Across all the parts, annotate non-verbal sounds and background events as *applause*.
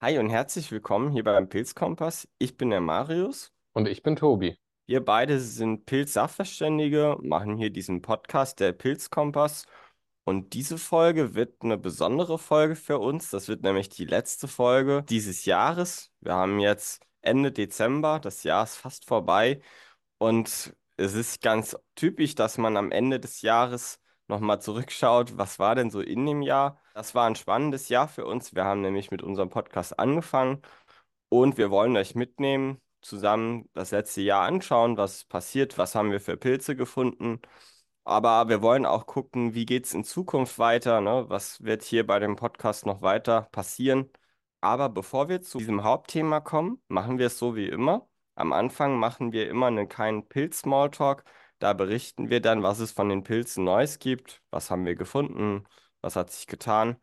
Hi und herzlich willkommen hier beim Pilzkompass. Ich bin der Marius. Und ich bin Tobi. Wir beide sind Pilz-Sachverständige, machen hier diesen Podcast, der Pilzkompass. Und diese Folge wird eine besondere Folge für uns. Das wird nämlich die letzte Folge dieses Jahres. Wir haben jetzt Ende Dezember, das Jahr ist fast vorbei. Und es ist ganz typisch, dass man am Ende des Jahres nochmal zurückschaut, was war denn so in dem Jahr. Das war ein spannendes Jahr für uns. Wir haben nämlich mit unserem Podcast angefangen und wir wollen euch mitnehmen, zusammen das letzte Jahr anschauen, was passiert, was haben wir für Pilze gefunden. Aber wir wollen auch gucken, wie geht es in Zukunft weiter, ne? Was wird hier bei dem Podcast noch weiter passieren. Aber bevor wir zu diesem Hauptthema kommen, machen wir es so wie immer. Am Anfang machen wir immer einen kleinen Pilz-Smalltalk. Da berichten wir dann, was es von den Pilzen Neues gibt, was haben wir gefunden, was hat sich getan.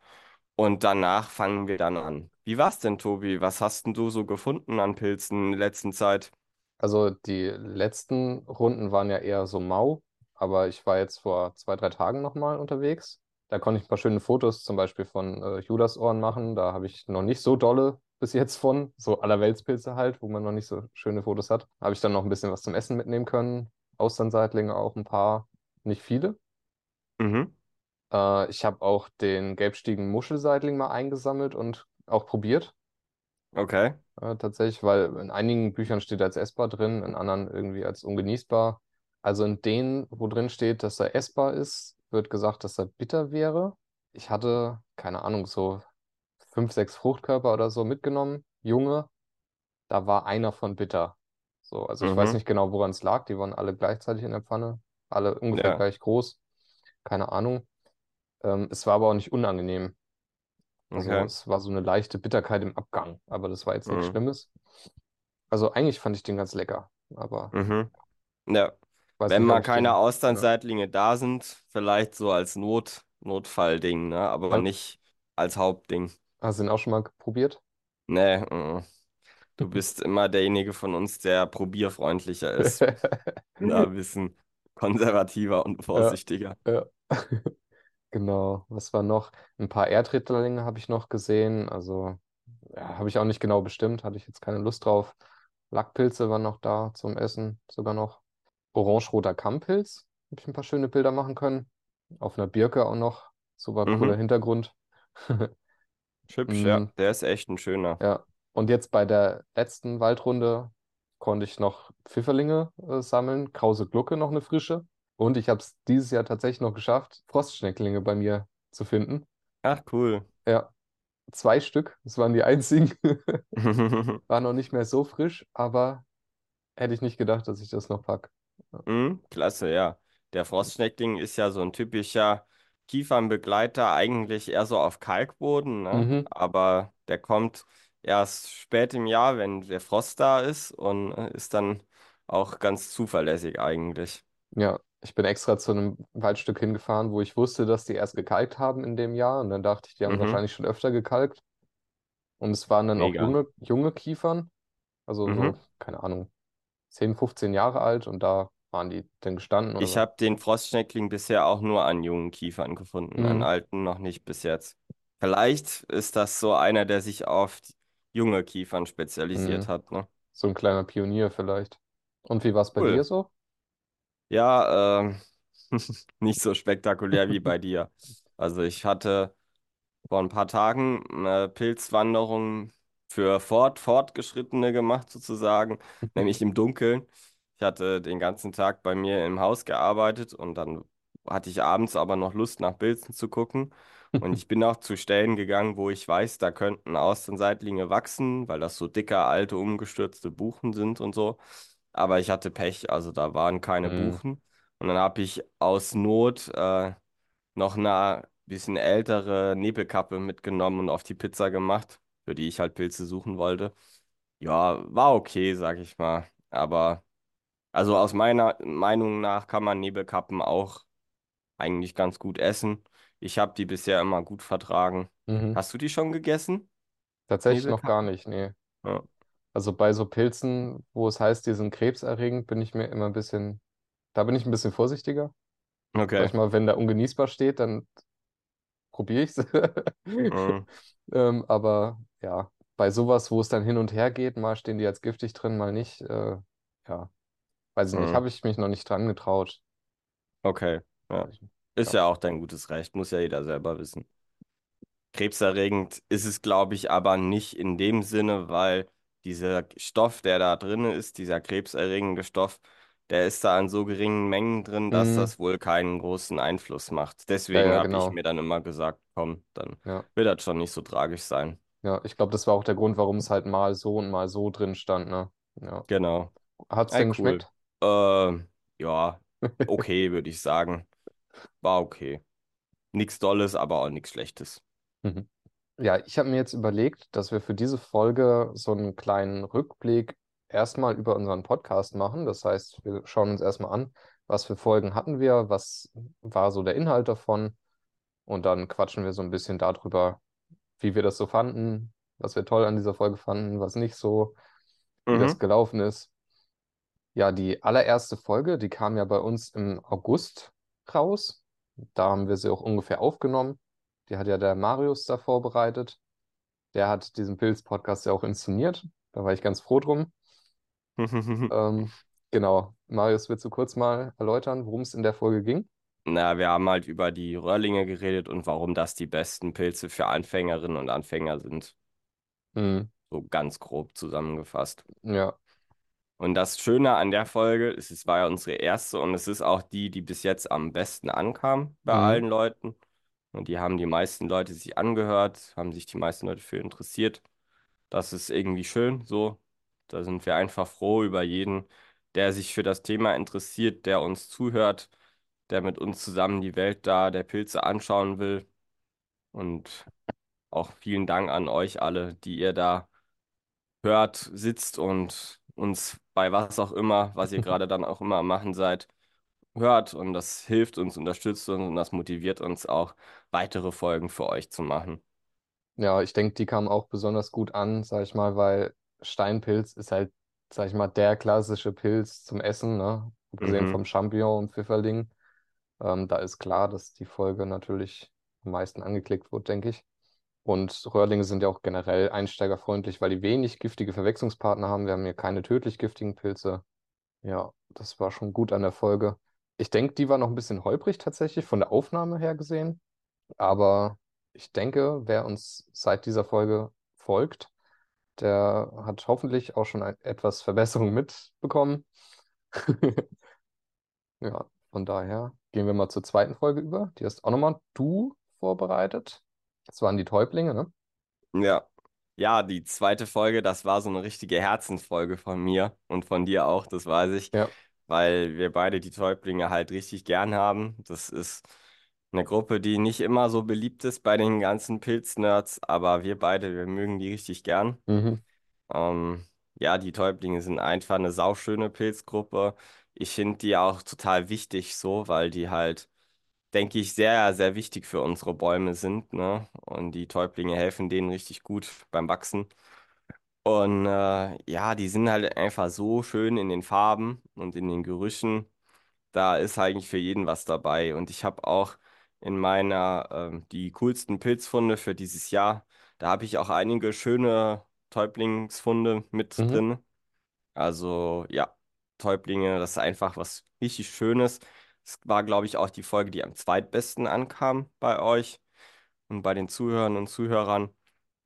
Und danach fangen wir dann an. Wie war's denn, Tobi? Was hast denn du so gefunden an Pilzen in der letzten Zeit? Also die letzten Runden waren ja eher so mau, aber ich war jetzt vor zwei, drei Tagen nochmal unterwegs. Da konnte ich ein paar schöne Fotos zum Beispiel von äh, Judasohren machen. Da habe ich noch nicht so dolle bis jetzt von, so Allerweltspilze halt, wo man noch nicht so schöne Fotos hat. Habe ich dann noch ein bisschen was zum Essen mitnehmen können. Austernseitlinge auch ein paar, nicht viele. Mhm. Äh, ich habe auch den gelbstiegen Muschelseitling mal eingesammelt und auch probiert. Okay. äh, tatsächlich, weil in einigen Büchern steht er als essbar drin, in anderen irgendwie als ungenießbar. Also in denen, wo drin steht, dass er essbar ist, wird gesagt, dass er bitter wäre. Ich hatte, keine Ahnung, so fünf, sechs Fruchtkörper oder so mitgenommen, junge. Da war einer von bitter. So, also ich weiß Mhm. nicht genau, woran es lag. Die waren alle gleichzeitig in der Pfanne, alle ungefähr Ja. gleich groß. Keine Ahnung. Ähm, es war aber auch nicht unangenehm. Also Okay. es war so eine leichte Bitterkeit im Abgang, aber das war jetzt nichts Mhm. Schlimmes. Also eigentlich fand ich den ganz lecker, aber Mhm. Ja. Wenn nicht, mal keine den. Ja. Austernseitlinge da sind, vielleicht so als Not Notfallding, ne? Aber Ha- nicht als Hauptding. Hast du den auch schon mal probiert? Nee, mhm. Du bist immer derjenige von uns, der probierfreundlicher *laughs* ist. Ein bisschen konservativer und Ja, vorsichtiger. ja. *laughs* Genau. Was war noch? Ein paar Erdritterlinge habe ich noch gesehen. Also ja, habe ich auch nicht genau bestimmt, hatte ich jetzt keine Lust drauf. Lackpilze waren noch da zum Essen, sogar noch. Orange-roter Kammpilz, habe ich ein paar schöne Bilder machen können. Auf einer Birke auch noch. Super cooler Mhm. Hintergrund. *laughs* Hübsch, Mm, ja. Der ist echt ein schöner. Ja, und jetzt bei der letzten Waldrunde konnte ich noch Pfifferlinge äh, sammeln, Krause Glucke noch eine frische. Und ich habe es dieses Jahr tatsächlich noch geschafft, Frostschnecklinge bei mir zu finden. Ach, cool. Ja, zwei Stück, das waren die einzigen. *laughs* War noch nicht mehr so frisch, aber hätte ich nicht gedacht, dass ich das noch pack. Ja. Mhm, klasse, ja. Der Frostschneckling ist ja so ein typischer Kiefernbegleiter, eigentlich eher so auf Kalkboden, ne? Mhm. Aber der kommt erst spät im Jahr, wenn der Frost da ist und äh, ist dann auch ganz zuverlässig eigentlich. Ja, ich bin extra zu einem Waldstück hingefahren, wo ich wusste, dass die erst gekalkt haben in dem Jahr. Und dann dachte ich, die haben Mhm, wahrscheinlich schon öfter gekalkt. Und es waren dann auch mega. junge, junge Kiefern. Also so, Mhm. keine Ahnung, 10, 15 Jahre alt und da waren die denn gestanden Ich was? habe den Frostschneckling bisher auch nur an jungen Kiefern gefunden, an Mhm. alten noch nicht bis jetzt. Vielleicht ist das so einer, der sich auf junge Kiefern spezialisiert Mhm. hat, ne? So ein kleiner Pionier vielleicht. Und wie war es bei dir Cool. so? Ja, ähm, *laughs* nicht so spektakulär wie bei dir. Also ich hatte vor ein paar Tagen eine Pilzwanderung für Fort, Fortgeschrittene gemacht sozusagen, *laughs* nämlich im Dunkeln. Ich hatte den ganzen Tag bei mir im Haus gearbeitet und dann hatte ich abends aber noch Lust, nach Pilzen zu gucken. Und ich bin auch zu Stellen gegangen, wo ich weiß, da könnten Außenseitlinge wachsen, weil das so dicke, alte, umgestürzte Buchen sind und so. Aber ich hatte Pech, also da waren keine Mhm. Buchen. Und dann habe ich aus Not äh, noch eine bisschen ältere Nebelkappe mitgenommen und auf die Pizza gemacht, für die ich halt Pilze suchen wollte. Ja, war okay, sag ich mal. Aber also aus meiner Meinung nach kann man Nebelkappen auch eigentlich ganz gut essen. Ich habe die bisher immer gut vertragen. Mhm. Hast du die schon gegessen? Tatsächlich noch gar nicht, nee. Ja. Also bei so Pilzen, wo es heißt, die sind krebserregend, bin ich mir immer ein bisschen, da bin ich ein bisschen vorsichtiger. Sag Okay. ich mal, wenn da ungenießbar steht, dann probiere ich es. Mhm. *laughs* Ähm, aber ja. bei sowas, wo es dann hin und her geht, mal stehen die als giftig drin, mal nicht, äh, ja, weiß ich nicht, Hm, habe ich mich noch nicht dran getraut. okay, ja. Ist ja. ja auch dein gutes Recht, muss ja jeder selber wissen. Krebserregend ist es, glaube ich, aber nicht in dem Sinne, weil dieser Stoff, der da drin ist, dieser krebserregende Stoff, der ist da in so geringen Mengen drin, dass Mm, das wohl keinen großen Einfluss macht. ja, Deswegen ja, habe ich genau. mir dann immer gesagt, komm, dann Ja, wird das schon nicht so tragisch sein. ja, ich glaube, das war auch der Grund, warum es halt mal so und mal so drin stand, ne? Ja. Genau. Hat's denn cool. geschmeckt? Äh, ja, okay, würde ich sagen. War okay. Nichts Dolles, aber auch nichts Schlechtes. Mhm. Ja, ich habe mir jetzt überlegt, dass wir für diese Folge so einen kleinen Rückblick erstmal über unseren Podcast machen. Das heißt, wir schauen uns erstmal an, was für Folgen hatten wir, was war so der Inhalt davon und dann quatschen wir so ein bisschen darüber, wie wir das so fanden, was wir toll an dieser Folge fanden, was nicht so, wie das Mhm. gelaufen ist. Ja, die allererste Folge, die kam ja bei uns im August raus. Da haben wir sie auch ungefähr aufgenommen. Die hat ja der Marius da vorbereitet. Der hat diesen Pilz-Podcast ja auch inszeniert. Da war ich ganz froh drum. *laughs* Ähm, genau. Marius, willst du kurz mal erläutern, worum es in der Folge ging? Na, wir haben halt über die Röhrlinge geredet und warum das die besten Pilze für Anfängerinnen und Anfänger sind. Hm, So ganz grob zusammengefasst. ja. Und das Schöne an der Folge ist, es war ja unsere erste und es ist auch die, die bis jetzt am besten ankam bei Hm, allen Leuten. Und die haben die meisten Leute sich angehört, haben sich die meisten Leute für interessiert. Das ist irgendwie schön so. Da sind wir einfach froh über jeden, der sich für das Thema interessiert, der uns zuhört, der mit uns zusammen die Welt da der Pilze anschauen will. Und auch vielen Dank an euch alle, die ihr da hört, sitzt und uns bei was auch immer, was ihr gerade dann auch immer am machen seid, hört. Und das hilft uns, unterstützt uns und das motiviert uns auch, weitere Folgen für euch zu machen. Ja, ich denke, die kam auch besonders gut an, sag ich mal, weil Steinpilz ist halt, sag ich mal, der klassische Pilz zum Essen, ne? Abgesehen Mhm. vom Champignon und Pfifferling. Ähm, da ist klar, dass die Folge natürlich am meisten angeklickt wird, denke ich. Und Röhrlinge sind ja auch generell einsteigerfreundlich, weil die wenig giftige Verwechslungspartner haben. Wir haben hier keine tödlich giftigen Pilze. Ja, das war schon gut an der Folge. Ich denke, die war noch ein bisschen holprig tatsächlich von der Aufnahme her gesehen. Aber ich denke, wer uns seit dieser Folge folgt, der hat hoffentlich auch schon ein, etwas Verbesserung mitbekommen. *laughs* Ja, von daher gehen wir mal zur zweiten Folge über. Die hast auch nochmal du vorbereitet. Das waren die Täublinge, ne? Ja. Ja, die zweite Folge, das war so eine richtige Herzensfolge von mir und von dir auch, das weiß ich, Ja. weil wir beide die Täublinge halt richtig gern haben. Das ist eine Gruppe, die nicht immer so beliebt ist bei den ganzen Pilznerds, aber wir beide, wir mögen die richtig gern. Mhm. Ähm, ja, die Täublinge sind einfach eine sauschöne Pilzgruppe. Ich finde die auch total wichtig so, weil die halt, denke ich, sehr, sehr wichtig für unsere Bäume sind, ne? Und die Täublinge helfen denen richtig gut beim Wachsen. Und äh, ja, die sind halt einfach so schön in den Farben und in den Gerüchen. Da ist eigentlich für jeden was dabei. Und ich habe auch in meiner ähm, die coolsten Pilzfunde für dieses Jahr. Da habe ich auch einige schöne Täublingsfunde mit Mhm. drin. Also ja, Täublinge, das ist einfach was richtig Schönes. Es war, glaube ich, auch die Folge, die am zweitbesten ankam bei euch und bei den Zuhörern und Zuhörern.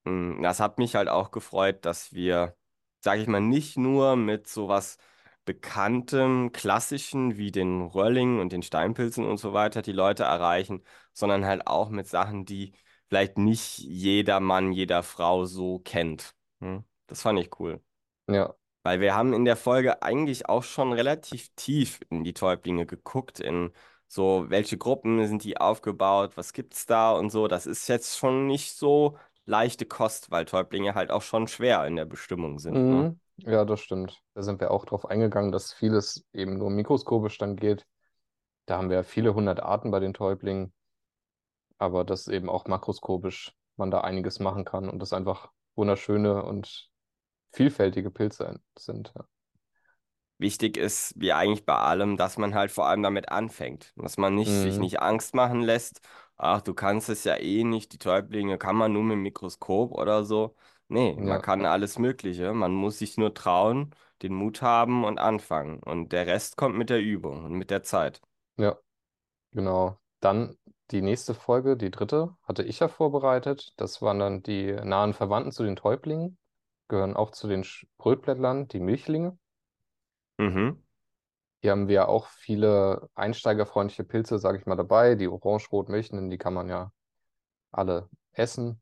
Mm, Das hat mich halt auch gefreut, dass wir, sage ich mal, nicht nur mit sowas Bekanntem, Klassischen wie den Röllingen und den Steinpilzen und so weiter die Leute erreichen, sondern halt auch mit Sachen, die vielleicht nicht jeder Mann, jeder Frau so kennt. Hm? Das fand ich cool. Ja. Weil wir haben in der Folge eigentlich auch schon relativ tief in die Täublinge geguckt, in so, welche Gruppen sind die aufgebaut, was gibt's da und so. Das ist jetzt schon nicht so leichte Kost, weil Täublinge halt auch schon schwer in der Bestimmung sind, ne? Mhm. Ja, das stimmt. Da sind wir auch drauf eingegangen, dass vieles eben nur mikroskopisch dann geht. Da haben wir ja viele hundert Arten bei den Täublingen, aber dass eben auch makroskopisch man da einiges machen kann und das einfach wunderschöne und vielfältige Pilze sind. Ja. Wichtig ist, wie eigentlich bei allem, dass man halt vor allem damit anfängt. Dass man nicht, sich Mhm. nicht Angst machen lässt. Ach, du kannst es ja eh nicht, die Täublinge kann man nur mit dem Mikroskop oder so. Nee, man Ja, kann alles Mögliche. Man muss sich nur trauen, den Mut haben und anfangen. Und der Rest kommt mit der Übung und mit der Zeit. ja, genau. Dann die nächste Folge, die dritte, hatte ich ja vorbereitet. Das waren dann die nahen Verwandten zu den Täublingen, gehören auch zu den Brötblättlern, die Milchlinge. Mhm. Hier haben wir ja auch viele einsteigerfreundliche Pilze, sage ich mal, dabei. Die orange-rot-milchenden, die kann man ja alle essen.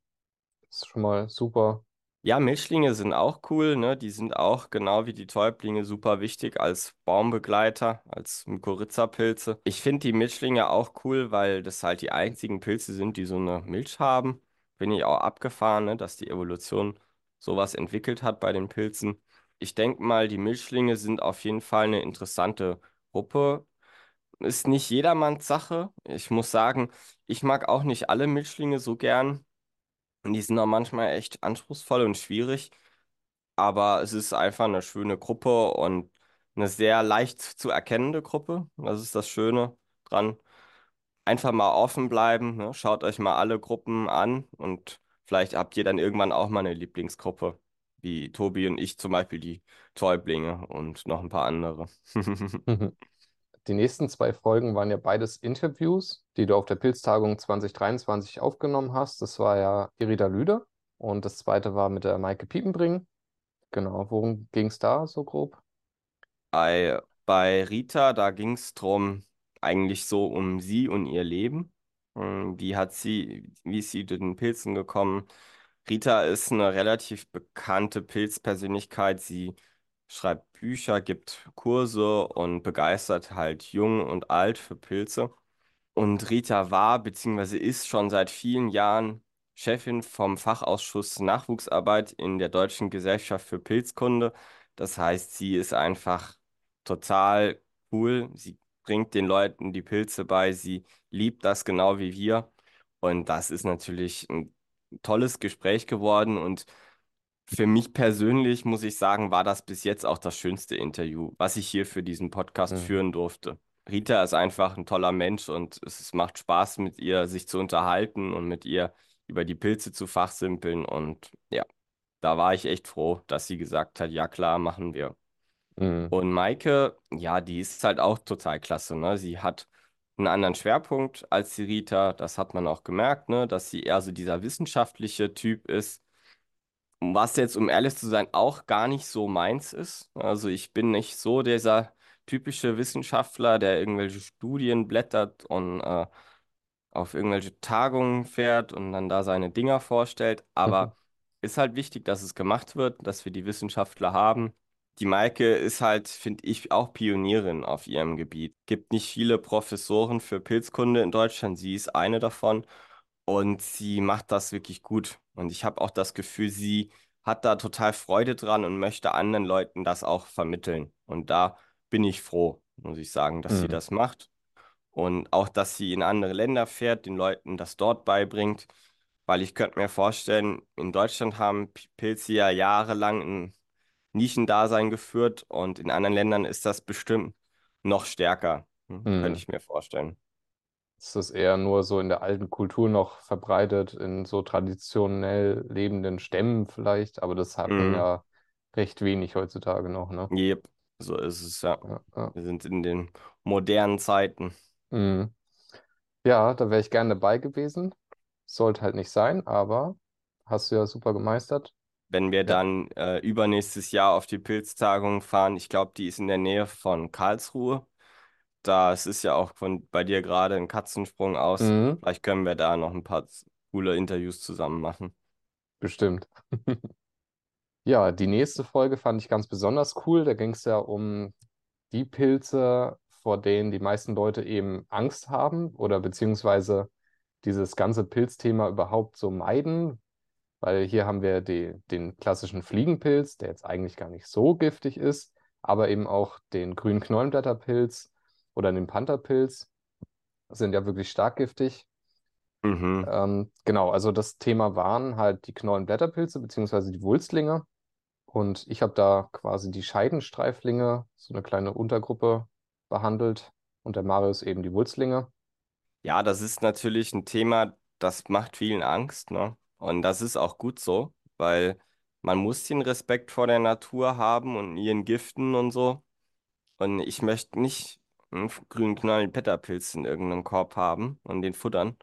Das ist schon mal super. Ja, Milchlinge sind auch cool, ne? Die sind auch genau wie die Täublinge super wichtig als Baumbegleiter, als Mykorrhizapilze. Ich finde die Milchlinge auch cool, weil das halt die einzigen Pilze sind, die so eine Milch haben. Bin ich auch abgefahren, ne? Dass die Evolution sowas entwickelt hat bei den Pilzen. Ich denke mal, die Milchlinge sind auf jeden Fall eine interessante Gruppe. Ist nicht jedermanns Sache. Ich muss sagen, ich mag auch nicht alle Milchlinge so gern. Und die sind auch manchmal echt anspruchsvoll und schwierig, aber es ist einfach eine schöne Gruppe und eine sehr leicht zu erkennende Gruppe. Das ist das Schöne dran. Einfach mal offen bleiben, ne? Schaut euch mal alle Gruppen an und vielleicht habt ihr dann irgendwann auch mal eine Lieblingsgruppe, wie Tobi und ich zum Beispiel die Täublinge und noch ein paar andere. *laughs* Die nächsten zwei Folgen waren ja beides Interviews, die du auf der Pilztagung 2023 aufgenommen hast. Das war ja Irida Lüder und das zweite war mit der Maike Piepenbring. Genau, worum ging es da so grob? Bei, bei Rita, da ging es drum, eigentlich so um sie und ihr Leben. Hm, Wie hat sie, wie ist sie zu den Pilzen gekommen? Rita ist eine relativ bekannte Pilzpersönlichkeit. Sie schreibt Bücher, gibt Kurse und begeistert halt jung und alt für Pilze. Und Rita war bzw. ist schon seit vielen Jahren Chefin vom Fachausschuss Nachwuchsarbeit in der Deutschen Gesellschaft für Pilzkunde. Das heißt, sie ist einfach total cool. Sie bringt den Leuten die Pilze bei. Sie liebt das genau wie wir. Und das ist natürlich ein tolles Gespräch geworden. Und für mich persönlich muss ich sagen, war das bis jetzt auch das schönste Interview, was ich hier für diesen Podcast Mhm. führen durfte. Rita ist einfach ein toller Mensch und es macht Spaß, mit ihr sich zu unterhalten und mit ihr über die Pilze zu fachsimpeln. Und ja, da war ich echt froh, dass sie gesagt hat, ja klar, machen wir. Mhm. Und Maike, ja, die ist halt auch total klasse, ne? Sie hat einen anderen Schwerpunkt als die Rita, das hat man auch gemerkt, ne? Dass sie eher so dieser wissenschaftliche Typ ist. Was jetzt, um ehrlich zu sein, auch gar nicht so meins ist. Also ich bin nicht so dieser typische Wissenschaftler, der irgendwelche Studien blättert und äh, auf irgendwelche Tagungen fährt und dann da seine Dinger vorstellt. Aber ist halt wichtig, dass es gemacht wird, dass wir die Wissenschaftler haben. Die Maike ist halt, finde ich, auch Pionierin auf ihrem Gebiet. Gibt nicht viele Professoren für Pilzkunde in Deutschland. Sie ist eine davon und sie macht das wirklich gut. Und ich habe auch das Gefühl, sie hat da total Freude dran und möchte anderen Leuten das auch vermitteln. Und da bin ich froh, muss ich sagen, dass sie Mhm. das macht. Und auch, dass sie in andere Länder fährt, den Leuten das dort beibringt. Weil ich könnte mir vorstellen, in Deutschland haben Pilze ja jahrelang ein Nischendasein geführt und in anderen Ländern ist das bestimmt noch stärker. Hm, könnte Mhm. ich mir vorstellen. Ist das eher nur so in der alten Kultur noch verbreitet, in so traditionell lebenden Stämmen vielleicht, aber das hat man Mhm. ja recht wenig heutzutage noch, ne? Jep, so ist es ja. Ja, ja. Wir sind in den modernen Zeiten. Mhm. Ja, da wäre ich gerne dabei gewesen. Sollte halt nicht sein, aber hast du ja super gemeistert. Wenn wir Ja. dann äh, übernächstes Jahr auf die Pilztagung fahren, ich glaube, die ist in der Nähe von Karlsruhe. Da es ist ja auch von bei dir gerade ein Katzensprung aus. Mhm. Vielleicht können wir da noch ein paar coole Interviews zusammen machen. Bestimmt. *laughs* Ja, die nächste Folge fand ich ganz besonders cool. Da ging es ja um die Pilze, vor denen die meisten Leute eben Angst haben oder beziehungsweise dieses ganze Pilzthema überhaupt so meiden, weil hier haben wir die, den klassischen Fliegenpilz, der jetzt eigentlich gar nicht so giftig ist, aber eben auch den grünen Knollenblätterpilz oder den Pantherpilz sind ja wirklich stark giftig. Mhm. Ähm, genau, also das Thema waren halt die Knollenblätterpilze beziehungsweise die Wulstlinge. Und ich habe da quasi die Scheidenstreiflinge, so eine kleine Untergruppe behandelt. Und der Marius eben die Wulstlinge. Ja, das ist natürlich ein Thema, das macht vielen Angst, ne? Und das ist auch gut so, weil man muss den Respekt vor der Natur haben und ihren Giften und so. Und ich möchte nicht einen grünen knalligen Petterpilz in irgendeinem Korb haben und den futtern.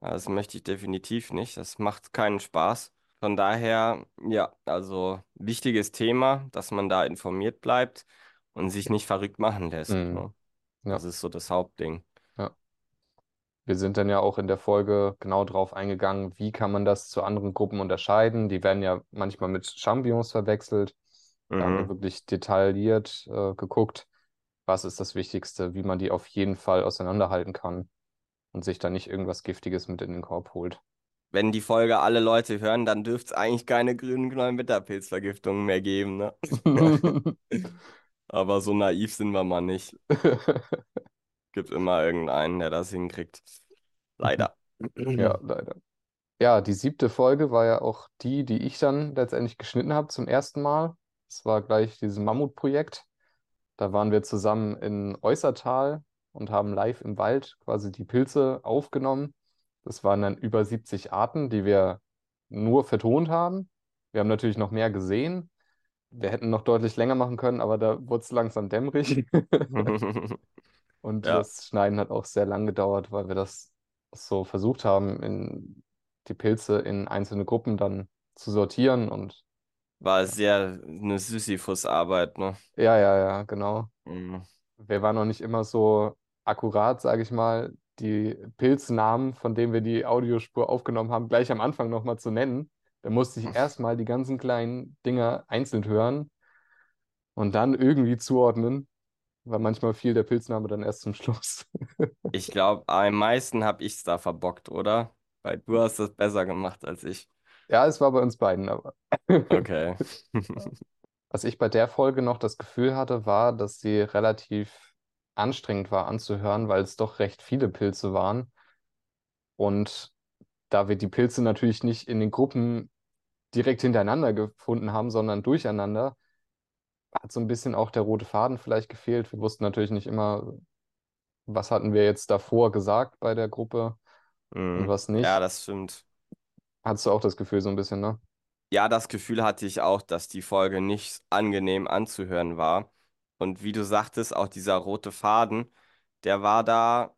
Das möchte ich definitiv nicht. Das macht keinen Spaß. Von daher, ja, also wichtiges Thema, dass man da informiert bleibt und sich nicht verrückt machen lässt. Mhm. Ne? Ja, Das ist so das Hauptding. Wir sind dann ja auch in der Folge genau drauf eingegangen, wie kann man das zu anderen Gruppen unterscheiden. Die werden ja manchmal mit Champignons verwechselt. Da haben wir Mhm. wirklich detailliert äh, geguckt, was ist das Wichtigste, wie man die auf jeden Fall auseinanderhalten kann und sich da nicht irgendwas Giftiges mit in den Korb holt. Wenn die Folge alle Leute hören, dann dürfte es eigentlich keine grünen Knollenbitterpilzvergiftungen mehr geben, ne? *laughs* *laughs* Aber so naiv sind wir mal nicht. *laughs* Gibt immer irgendeinen, der das hinkriegt. Leider. Ja, leider. Ja, die siebte Folge war ja auch die, die ich dann letztendlich geschnitten habe zum ersten Mal. Das war gleich dieses Mammutprojekt. Da waren wir zusammen in Eußertal und haben live im Wald quasi die Pilze aufgenommen. Das waren dann über 70 Arten, die wir nur vertont haben. Wir haben natürlich noch mehr gesehen. Wir hätten noch deutlich länger machen können, aber da wurde es langsam dämmerig. *laughs* *laughs* Und Ja, das Schneiden hat auch sehr lang gedauert, weil wir das so versucht haben, in die Pilze in einzelne Gruppen dann zu sortieren. Und war sehr eine Sisyphus-Arbeit, ne? ja, ja, ja, genau. Mhm. Wir waren noch nicht immer so akkurat, sage ich mal, die Pilznamen, von denen wir die Audiospur aufgenommen haben, gleich am Anfang nochmal zu nennen. Da musste ich erstmal die ganzen kleinen Dinger einzeln hören und dann irgendwie zuordnen, weil manchmal fiel der Pilzname dann erst zum Schluss. *laughs* Ich glaube, am meisten habe ich es da verbockt, oder? Weil du hast das besser gemacht als ich. Ja, es war bei uns beiden, aber. *laughs* Okay. *laughs* Was ich bei der Folge noch das Gefühl hatte, war, dass sie relativ anstrengend war anzuhören, weil es doch recht viele Pilze waren. Und da wir die Pilze natürlich nicht in den Gruppen direkt hintereinander gefunden haben, sondern durcheinander, hat so ein bisschen auch der rote Faden vielleicht gefehlt. Wir wussten natürlich nicht immer, was hatten wir jetzt davor gesagt bei der Gruppe und Mhm. was Ja, nicht. das stimmt. Hattest du auch das Gefühl so ein bisschen, ne? Ja, das Gefühl hatte ich auch, dass die Folge nicht angenehm anzuhören war. Und wie du sagtest, auch dieser rote Faden, der war da,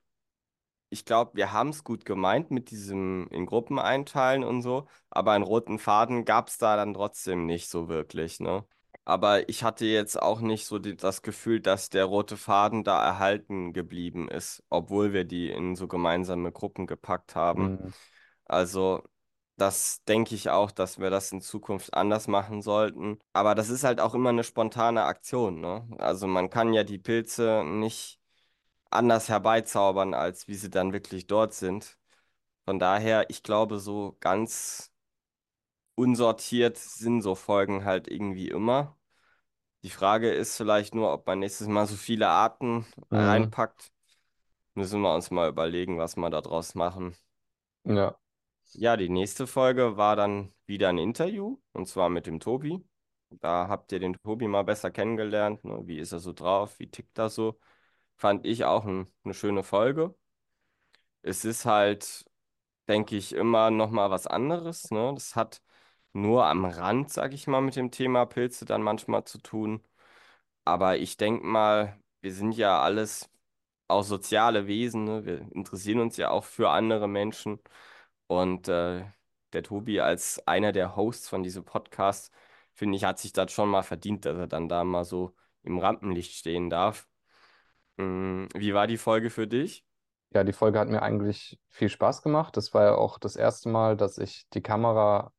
ich glaube, wir haben es gut gemeint mit diesem in Gruppen einteilen und so, aber einen roten Faden gab es da dann trotzdem nicht so wirklich, ne? Aber ich hatte jetzt auch nicht so die, das Gefühl, dass der rote Faden da erhalten geblieben ist, obwohl wir die in so gemeinsame Gruppen gepackt haben. Mhm. Also, das denke ich auch, dass wir das in Zukunft anders machen sollten. Aber das ist halt auch immer eine spontane Aktion, ne? Also, man kann ja die Pilze nicht anders herbeizaubern, als wie sie dann wirklich dort sind. Von daher, ich glaube, so ganz unsortiert sind so Folgen halt irgendwie immer. Die Frage ist vielleicht nur, ob man nächstes Mal so viele Arten Mhm. reinpackt. Müssen wir uns mal überlegen, was wir da draus machen. Ja. Ja, die nächste Folge war dann wieder ein Interview und zwar mit dem Tobi. Da habt ihr den Tobi mal besser kennengelernt. Ne? Wie ist er so drauf? Wie tickt er so? Fand ich auch ein, eine schöne Folge. Es ist halt, denke ich, immer noch mal was anderes. Ne? Das hat nur am Rand, sag ich mal, mit dem Thema Pilze dann manchmal zu tun. Aber ich denke mal, wir sind ja alles auch soziale Wesen, ne? Wir interessieren uns ja auch für andere Menschen. Und äh, der Tobi als einer der Hosts von diesem Podcast, finde ich, hat sich das schon mal verdient, dass er dann da mal so im Rampenlicht stehen darf. Mm, wie war die Folge für dich? Ja, die Folge hat mir eigentlich viel Spaß gemacht. Das war ja auch das erste Mal, dass ich die Kamera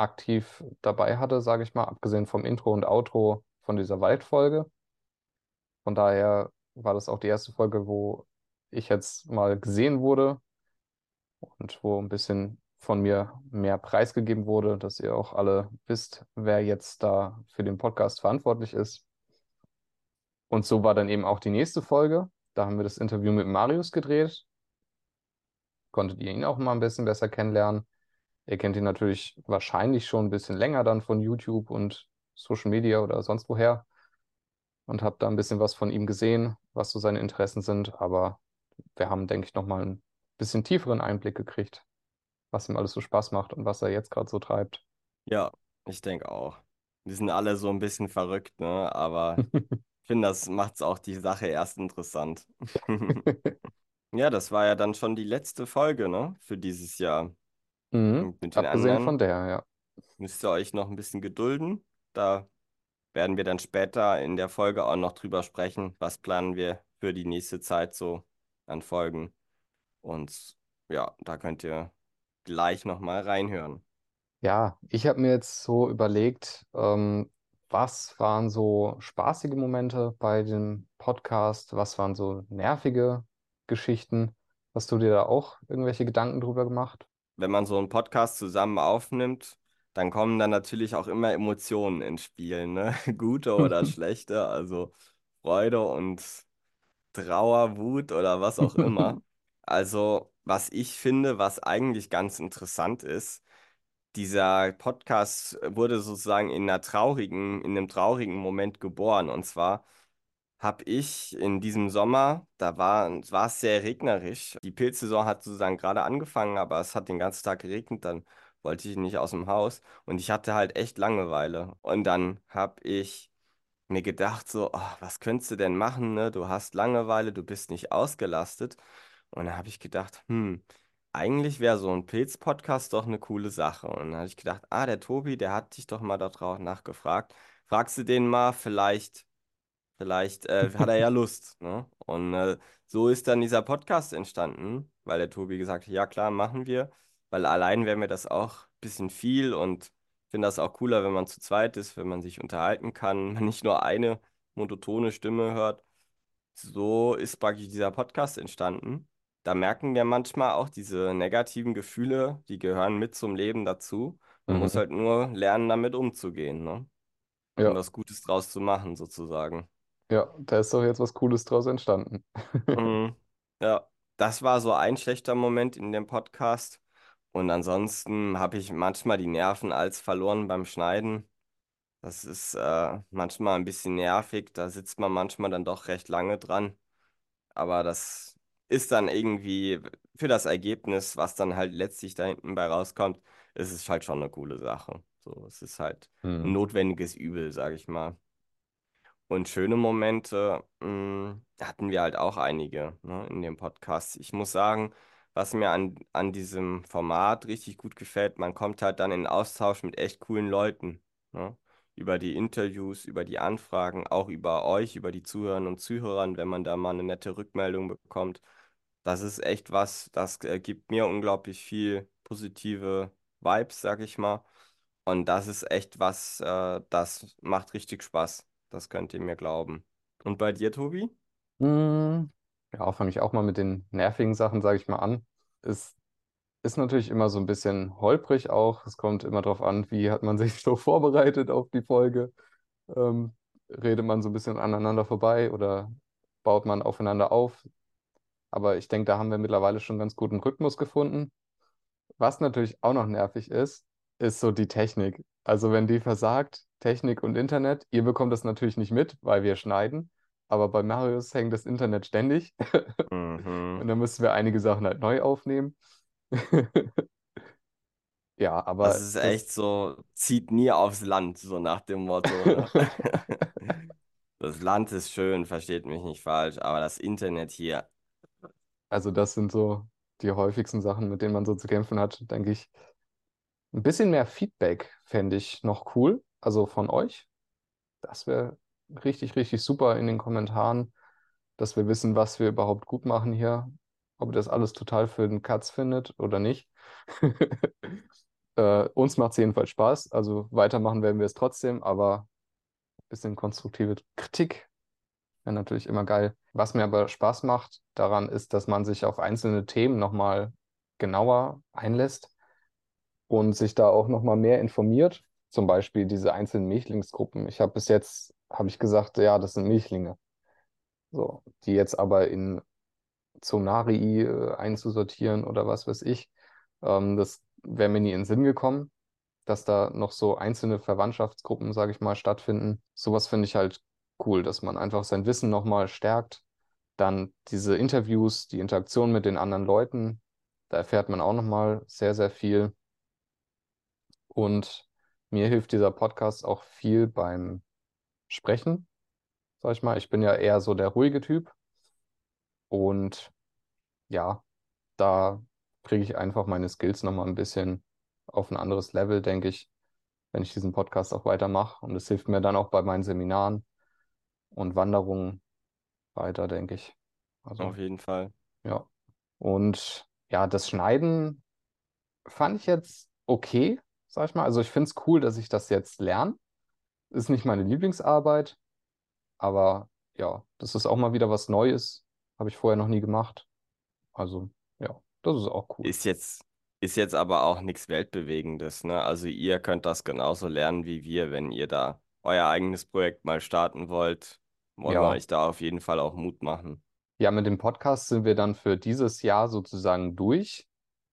aktiv dabei hatte, sage ich mal, abgesehen vom Intro und Outro von dieser Waldfolge. Von daher war das auch die erste Folge, wo ich jetzt mal gesehen wurde und wo ein bisschen von mir mehr preisgegeben wurde, dass ihr auch alle wisst, wer jetzt da für den Podcast verantwortlich ist. Und so war dann eben auch die nächste Folge. Da haben wir das Interview mit Marius gedreht. Konntet ihr ihn auch mal ein bisschen besser kennenlernen. Ihr kennt ihn natürlich wahrscheinlich schon ein bisschen länger dann von YouTube und Social Media oder sonst woher und habt da ein bisschen was von ihm gesehen, was so seine Interessen sind. Aber wir haben, denke ich, nochmal ein bisschen tieferen Einblick gekriegt, was ihm alles so Spaß macht und was er jetzt gerade so treibt. Ja, Ich denke auch. Wir sind alle so ein bisschen verrückt, ne? Aber *laughs* ich finde, das macht auch die Sache erst interessant. *laughs* *laughs* Ja, das war ja dann schon die letzte Folge, ne? Für dieses Jahr. Mhm. Und mit den Abgesehen von anderen der, ja. müsst ihr euch noch ein bisschen gedulden. Da werden wir dann später in der Folge auch noch drüber sprechen, was planen wir für die nächste Zeit so an Folgen. Und ja, da könnt ihr gleich nochmal reinhören. Ja, ich habe mir jetzt so überlegt, ähm, was waren so spaßige Momente bei dem Podcast, was waren so nervige Geschichten? Hast du dir da auch irgendwelche Gedanken drüber gemacht? Wenn man so einen Podcast zusammen aufnimmt, dann kommen dann natürlich auch immer Emotionen ins Spiel, ne? *laughs* Gute oder *laughs* schlechte, also Freude und Trauer, Wut oder was auch immer. *laughs* Also, was ich finde, was eigentlich ganz interessant ist, dieser Podcast wurde sozusagen in einer traurigen, in einem traurigen Moment geboren. Und zwar habe ich in diesem Sommer, da war, es sehr regnerisch. Die Pilzsaison hat sozusagen gerade angefangen, aber es hat den ganzen Tag geregnet. Dann wollte ich nicht aus dem Haus und ich hatte halt echt Langeweile. Und dann habe ich mir gedacht, so, oh, was könntest du denn machen, ne? Du hast Langeweile, du bist nicht ausgelastet. Und dann habe ich gedacht, hm, eigentlich wäre so ein Pilz-Podcast doch eine coole Sache. Und dann habe ich gedacht, ah, der Tobi, der hat dich doch mal darauf nachgefragt. Fragst du den mal, vielleicht, vielleicht äh, hat er ja *laughs* Lust, ne? Und äh, so ist dann dieser Podcast entstanden, weil der Tobi gesagt hat, ja klar, machen wir, weil allein wäre mir das auch ein bisschen viel und finde das auch cooler, wenn man zu zweit ist, wenn man sich unterhalten kann, *laughs* man nicht nur eine monotone Stimme hört. So ist praktisch dieser Podcast entstanden. Da merken wir manchmal auch diese negativen Gefühle, die gehören mit zum Leben dazu. Man muss Mhm. halt nur lernen, damit umzugehen, ne? Und Ja, was Gutes draus zu machen, sozusagen. Ja, da ist doch jetzt was Cooles draus entstanden. Mhm. *laughs* Ja, das war so ein schlechter Moment in dem Podcast. Und ansonsten habe ich manchmal die Nerven als verloren beim Schneiden. Das ist äh, manchmal ein bisschen nervig. Da sitzt man manchmal dann doch recht lange dran. Aber das ist dann irgendwie für das Ergebnis, was dann halt letztlich da hinten bei rauskommt, ist es halt schon eine coole Sache. So, es ist halt ein Mhm. notwendiges Übel, sage ich mal. Und schöne Momente, mh, hatten wir halt auch einige, ne, in dem Podcast. Ich muss sagen, was mir an, an diesem Format richtig gut gefällt, man kommt halt dann in Austausch mit echt coolen Leuten, ne? Über die Interviews, über die Anfragen, auch über euch, über die Zuhörerinnen und Zuhörer, wenn man da mal eine nette Rückmeldung bekommt. Das ist echt was, das äh, gibt mir unglaublich viel positive Vibes, sag ich mal. Und das ist echt was, äh, das macht richtig Spaß. Das könnt ihr mir glauben. Und bei dir, Tobi? Mhm. Ja, fange ich auch mal mit den nervigen Sachen, sage ich mal, an. Es ist natürlich immer so ein bisschen holprig auch. Es kommt immer darauf an, wie hat man *laughs* sich so vorbereitet auf die Folge. Ähm, redet man so ein bisschen aneinander vorbei oder baut man aufeinander auf? Aber ich denke, da haben wir mittlerweile schon ganz guten Rhythmus gefunden. Was natürlich auch noch nervig ist, ist so die Technik. Also wenn die versagt, Technik und Internet, ihr bekommt das natürlich nicht mit, weil wir schneiden. Aber bei Marius hängt das Internet ständig. Mhm. Und dann müssen wir einige Sachen halt neu aufnehmen. *laughs* Ja, Das aber ist das. echt so, zieht nie aufs Land, so nach dem Motto? *laughs* Das Land ist schön, versteht mich nicht falsch, aber das Internet hier, Also, das sind so die häufigsten Sachen, mit denen man so zu kämpfen hat, denke ich. Ein bisschen mehr Feedback fände ich noch cool. Also von euch. Das wäre richtig, richtig super in den Kommentaren, dass wir wissen, was wir überhaupt gut machen hier. Ob ihr das alles total für den Katz findet oder nicht. *laughs* Äh, uns macht es jedenfalls Spaß. Also weitermachen werden wir es trotzdem, aber ein bisschen konstruktive Kritik wäre natürlich immer geil. Was mir aber Spaß macht daran ist, dass man sich auf einzelne Themen nochmal genauer einlässt und sich da auch nochmal mehr informiert. Zum Beispiel diese einzelnen Milchlingsgruppen. Ich habe bis jetzt, habe ich gesagt, ja, das sind Milchlinge. So, die jetzt aber in Zonarii äh, einzusortieren oder was weiß ich, ähm, das wäre mir nie in den Sinn gekommen, dass da noch so einzelne Verwandtschaftsgruppen, sage ich mal, stattfinden. Sowas finde ich halt cool, dass man einfach sein Wissen nochmal stärkt. Dann diese Interviews, die Interaktion mit den anderen Leuten, da erfährt man auch nochmal sehr, sehr viel. Und mir hilft dieser Podcast auch viel beim Sprechen, sag ich mal. Ich bin ja eher so der ruhige Typ und ja, da kriege ich einfach meine Skills nochmal ein bisschen auf ein anderes Level, denke ich, wenn ich diesen Podcast auch weitermache. Und es hilft mir dann auch bei meinen Seminaren und Wanderungen weiter, denke ich. Auf Also, jeden Fall. ja. Und ja, das Schneiden fand ich jetzt okay, sag ich mal. Also ich finde es cool, dass ich das jetzt lerne. Ist nicht meine Lieblingsarbeit, aber ja, das ist auch mal wieder was Neues. Habe ich vorher noch nie gemacht. Also ja, das ist auch cool. Ist jetzt, ist jetzt aber auch nichts Weltbewegendes, ne? Also ihr könnt das genauso lernen wie wir, wenn ihr da euer eigenes Projekt mal starten wollt, wollen wir Ja, euch da auf jeden Fall auch Mut machen. ja, mit dem Podcast sind wir dann für dieses Jahr sozusagen durch.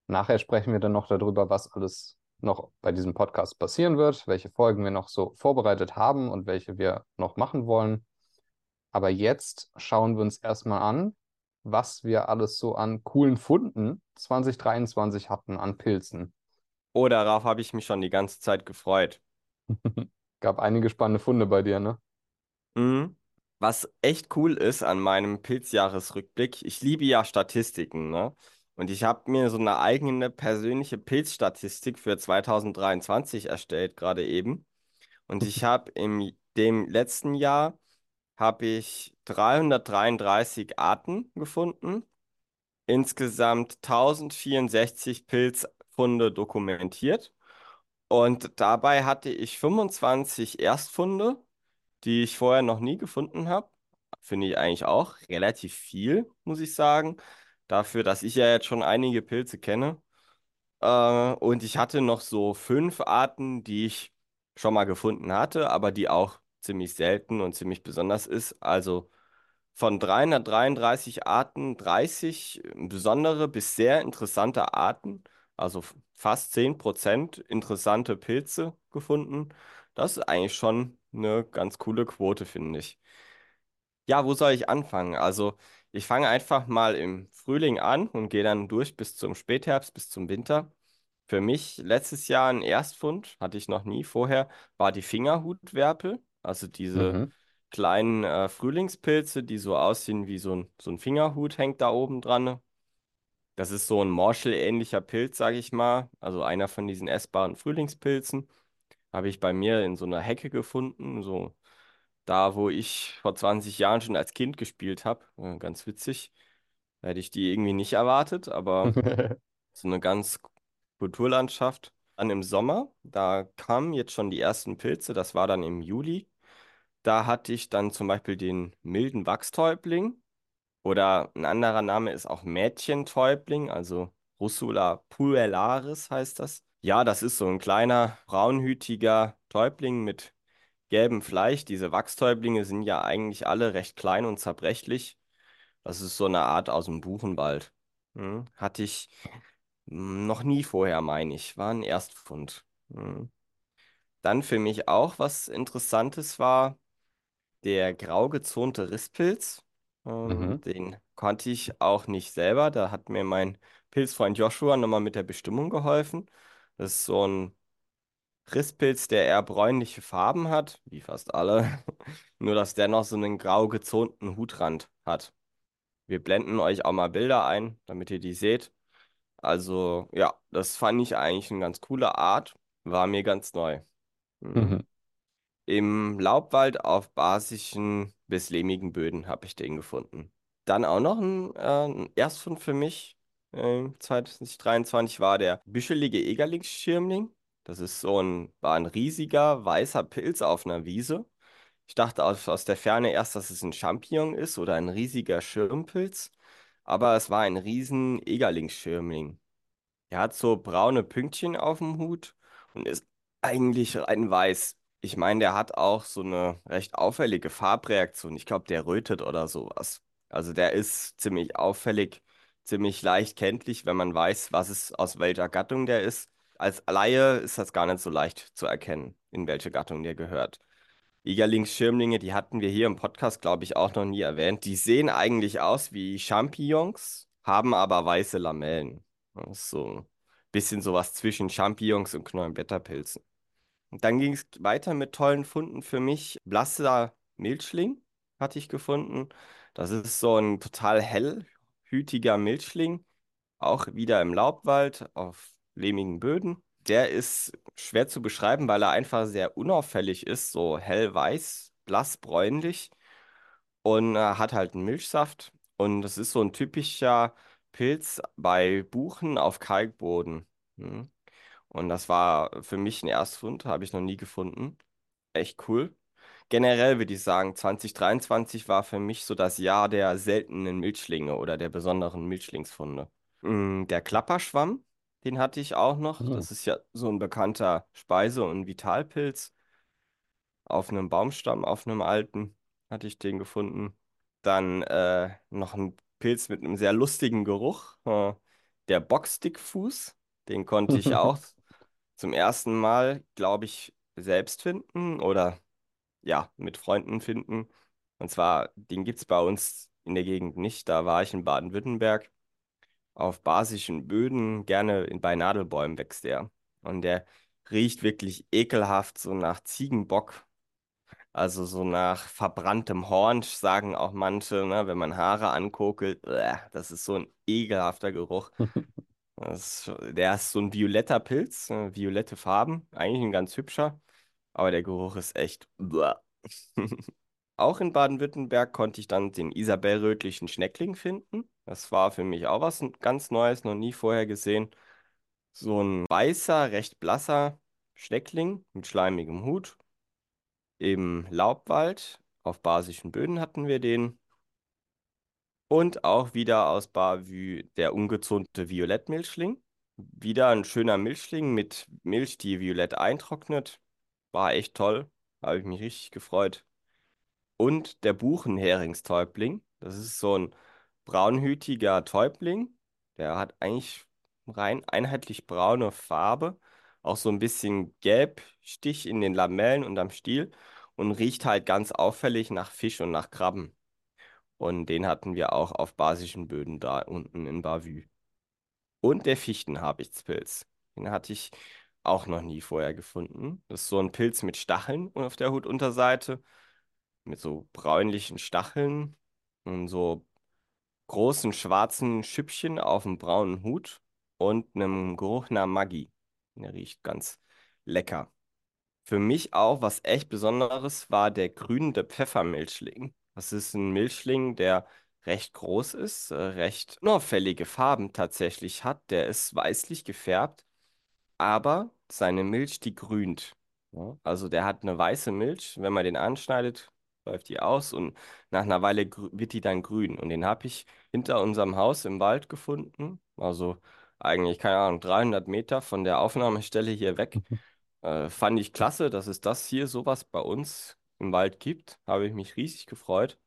Nachher sprechen wir dann noch darüber, was alles noch bei diesem Podcast passieren wird, welche Folgen wir noch so vorbereitet haben und welche wir noch machen wollen. Aber jetzt schauen wir uns erstmal an, was wir alles so an coolen Funden 2023 hatten an Pilzen. Oh, darauf habe ich mich schon die ganze Zeit gefreut. *laughs* Gab einige spannende Funde bei dir, ne? Mhm. Was echt cool ist an meinem Pilzjahresrückblick, ich liebe ja Statistiken, ne? Und ich habe mir so eine eigene persönliche Pilzstatistik für 2023 erstellt, gerade eben. Und ich habe im dem letzten Jahr habe ich 333 Arten gefunden, insgesamt 1064 Pilzfunde dokumentiert. Und dabei hatte ich 25 Erstfunde, die ich vorher noch nie gefunden habe. Finde ich eigentlich auch relativ viel, muss ich sagen. Dafür, dass ich ja jetzt schon einige Pilze kenne. Äh, und ich hatte noch so fünf Arten, die ich schon mal gefunden hatte, aber die auch ziemlich selten und ziemlich besonders ist. Also von 333 Arten 30 besondere bis sehr interessante Arten, also fast 10% interessante Pilze gefunden. Das ist eigentlich schon eine ganz coole Quote, finde ich. Ja, wo soll ich anfangen? Also, ich fange einfach mal im Frühling an und gehe dann durch bis zum Spätherbst, bis zum Winter. Für mich letztes Jahr ein Erstfund, hatte ich noch nie vorher, war die Fingerhutwerpel. Also diese Mhm. kleinen äh, Frühlingspilze, die so aussehen wie so ein, so ein Fingerhut, hängt da oben dran. Das ist so ein Morschel-ähnlicher Pilz, sage ich mal. Also einer von diesen essbaren Frühlingspilzen. Habe ich bei mir in so einer Hecke gefunden, so da, wo ich vor 20 Jahren schon als Kind gespielt habe. Äh, ganz witzig. Hätte ich die irgendwie nicht erwartet, aber *laughs* so eine ganz Kulturlandschaft. Dann im Sommer, da kamen jetzt schon die ersten Pilze, das war dann im Juli. Da hatte ich dann zum Beispiel den milden Wachstäubling oder ein anderer Name ist auch Mädchentäubling, also Russula puellaris heißt das. Ja, das ist so ein kleiner braunhütiger Täubling mit gelbem Fleisch. Diese Wachstäublinge sind ja eigentlich alle recht klein und zerbrechlich. Das ist so eine Art aus dem Buchenwald. Hm. Hatte ich hm, noch nie vorher, meine ich. War ein Erstfund. Hm. Dann für mich auch was Interessantes war der grau gezonte Risspilz. Ähm, Mhm. den konnte ich auch nicht selber. Da hat mir mein Pilzfreund Joshua nochmal mit der Bestimmung geholfen. Das ist so ein Risspilz, der eher bräunliche Farben hat, wie fast alle. *laughs* Nur, dass der noch so einen grau gezonten Hutrand hat. Wir blenden euch auch mal Bilder ein, damit ihr die seht. Also, ja, das fand ich eigentlich eine ganz coole Art. War mir ganz neu. Mhm. Mhm. Im Laubwald auf basischen bis lehmigen Böden habe ich den gefunden. Dann auch noch ein, äh, ein Erstfund für mich, äh, 2023 war der büschelige Egerlingsschirmling. Das ist so ein, war ein riesiger weißer Pilz auf einer Wiese. Ich dachte aus, aus der Ferne erst, dass es ein Champignon ist oder ein riesiger Schirmpilz, aber es war ein riesen Egerlingsschirmling. Er hat so braune Pünktchen auf dem Hut und ist eigentlich rein weiß. Ich meine, der hat auch so eine recht auffällige Farbreaktion. Ich glaube, der rötet oder sowas. Also der ist ziemlich auffällig, ziemlich leicht kenntlich, wenn man weiß, was es aus welcher Gattung der ist. Als Laie ist das gar nicht so leicht zu erkennen, in welche Gattung der gehört. Igerlings-Schirmlinge, die hatten wir hier im Podcast, glaube ich, auch noch nie erwähnt. Die sehen eigentlich aus wie Champignons, haben aber weiße Lamellen. So ein bisschen sowas zwischen Champignons und Knollenblätterpilzen. Dann ging es weiter mit tollen Funden für mich. Blasser Milchling hatte ich gefunden. Das ist so ein total hellhütiger Milchling, auch wieder im Laubwald auf lehmigen Böden. Der ist schwer zu beschreiben, weil er einfach sehr unauffällig ist, so hellweiß, blassbräunlich und äh, hat halt einen Milchsaft. Und das ist so ein typischer Pilz bei Buchen auf Kalkboden. Hm. Und das war für mich ein Erstfund, habe ich noch nie gefunden. Echt cool. Generell würde ich sagen, 2023 war für mich so das Jahr der seltenen Milchlinge oder der besonderen Milchlingsfunde. Mm, Der Klapperschwamm, den hatte ich auch noch. Mhm. Das ist ja so ein bekannter Speise- und Vitalpilz. Auf einem Baumstamm, auf einem alten, hatte ich den gefunden. Dann äh, noch ein Pilz mit einem sehr lustigen Geruch. Äh, der Boxstickfuß, den konnte ich auch *laughs* zum ersten Mal, glaube ich, selbst finden oder ja, mit Freunden finden. Und zwar, den gibt es bei uns in der Gegend nicht. Da war ich in Baden-Württemberg auf basischen Böden, gerne in, bei Nadelbäumen wächst der. Und der riecht wirklich ekelhaft, so nach Ziegenbock, also so nach verbranntem Horn, sagen auch manche, ne, wenn man Haare ankokelt. Das ist so ein ekelhafter Geruch. *laughs* Das, der ist so ein violetter Pilz, äh, violette Farben, eigentlich ein ganz hübscher, aber der Geruch ist echt. *laughs* Auch in Baden-Württemberg konnte ich dann den Isabellrötlichen Schneckling finden. Das war für mich auch was ganz Neues, noch nie vorher gesehen. So ein weißer, recht blasser Schneckling mit schleimigem Hut im Laubwald. Auf basischen Böden hatten wir den. Und auch wieder aus Bavü der ungezonte Violettmilchling. Wieder ein schöner Milchling mit Milch, die violett eintrocknet. War echt toll. Habe ich mich richtig gefreut. Und der Buchenheringstäubling. Das ist so ein braunhütiger Täubling. Der hat eigentlich rein einheitlich braune Farbe. Auch so ein bisschen Gelbstich in den Lamellen und am Stiel. Und riecht halt ganz auffällig nach Fisch und nach Krabben. Und den hatten wir auch auf basischen Böden da unten in Bavü. Und der Fichtenhabichtspilz. Den hatte ich auch noch nie vorher gefunden. Das ist so ein Pilz mit Stacheln auf der Hutunterseite, mit so bräunlichen Stacheln und so großen schwarzen Schüppchen auf dem braunen Hut und einem Geruch nach Maggi. Der riecht ganz lecker. Für mich auch was echt Besonderes war der grünende Pfeffermilchling. Das ist ein Milchling, der recht groß ist, äh, recht unauffällige Farben tatsächlich hat. Der ist weißlich gefärbt, aber seine Milch, die grünt. Also der hat eine weiße Milch, wenn man den anschneidet, läuft die aus und nach einer Weile wird die dann grün. Und den habe ich hinter unserem Haus im Wald gefunden. Also eigentlich, keine Ahnung, 300 Meter von der Aufnahmestelle hier weg. Äh, fand ich klasse, dass es das hier sowas bei uns im Wald gibt. Habe ich mich riesig gefreut.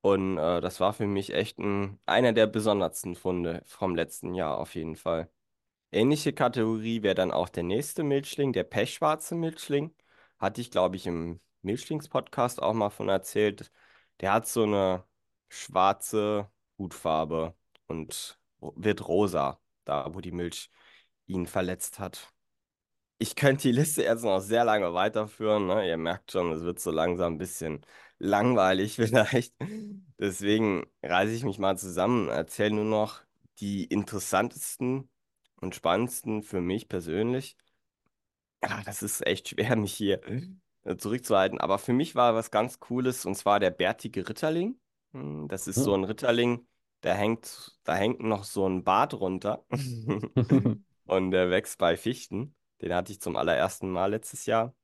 Und äh, das war für mich echt ein, einer der besondersten Funde vom letzten Jahr auf jeden Fall. Ähnliche Kategorie wäre dann auch der nächste Milchling, der pechschwarze Milchling. Hatte ich, glaube ich, im Milchlings-Podcast auch mal von erzählt. Der hat so eine schwarze Hutfarbe und wird rosa, da wo die Milch ihn verletzt hat. Ich könnte die Liste jetzt noch sehr lange weiterführen, ne? Ihr merkt schon, es wird so langsam ein bisschen langweilig *laughs* vielleicht. Deswegen reiße ich mich mal zusammen, erzähle nur noch die interessantesten und spannendsten für mich persönlich. Ja, das ist echt schwer, mich hier zurückzuhalten. Aber für mich war was ganz Cooles und zwar der bärtige Ritterling. Hm, Das ist so ein Ritterling, der hängt, da hängt noch so ein Bart runter *laughs* *laughs* und der wächst bei Fichten. Den hatte ich zum allerersten Mal letztes Jahr.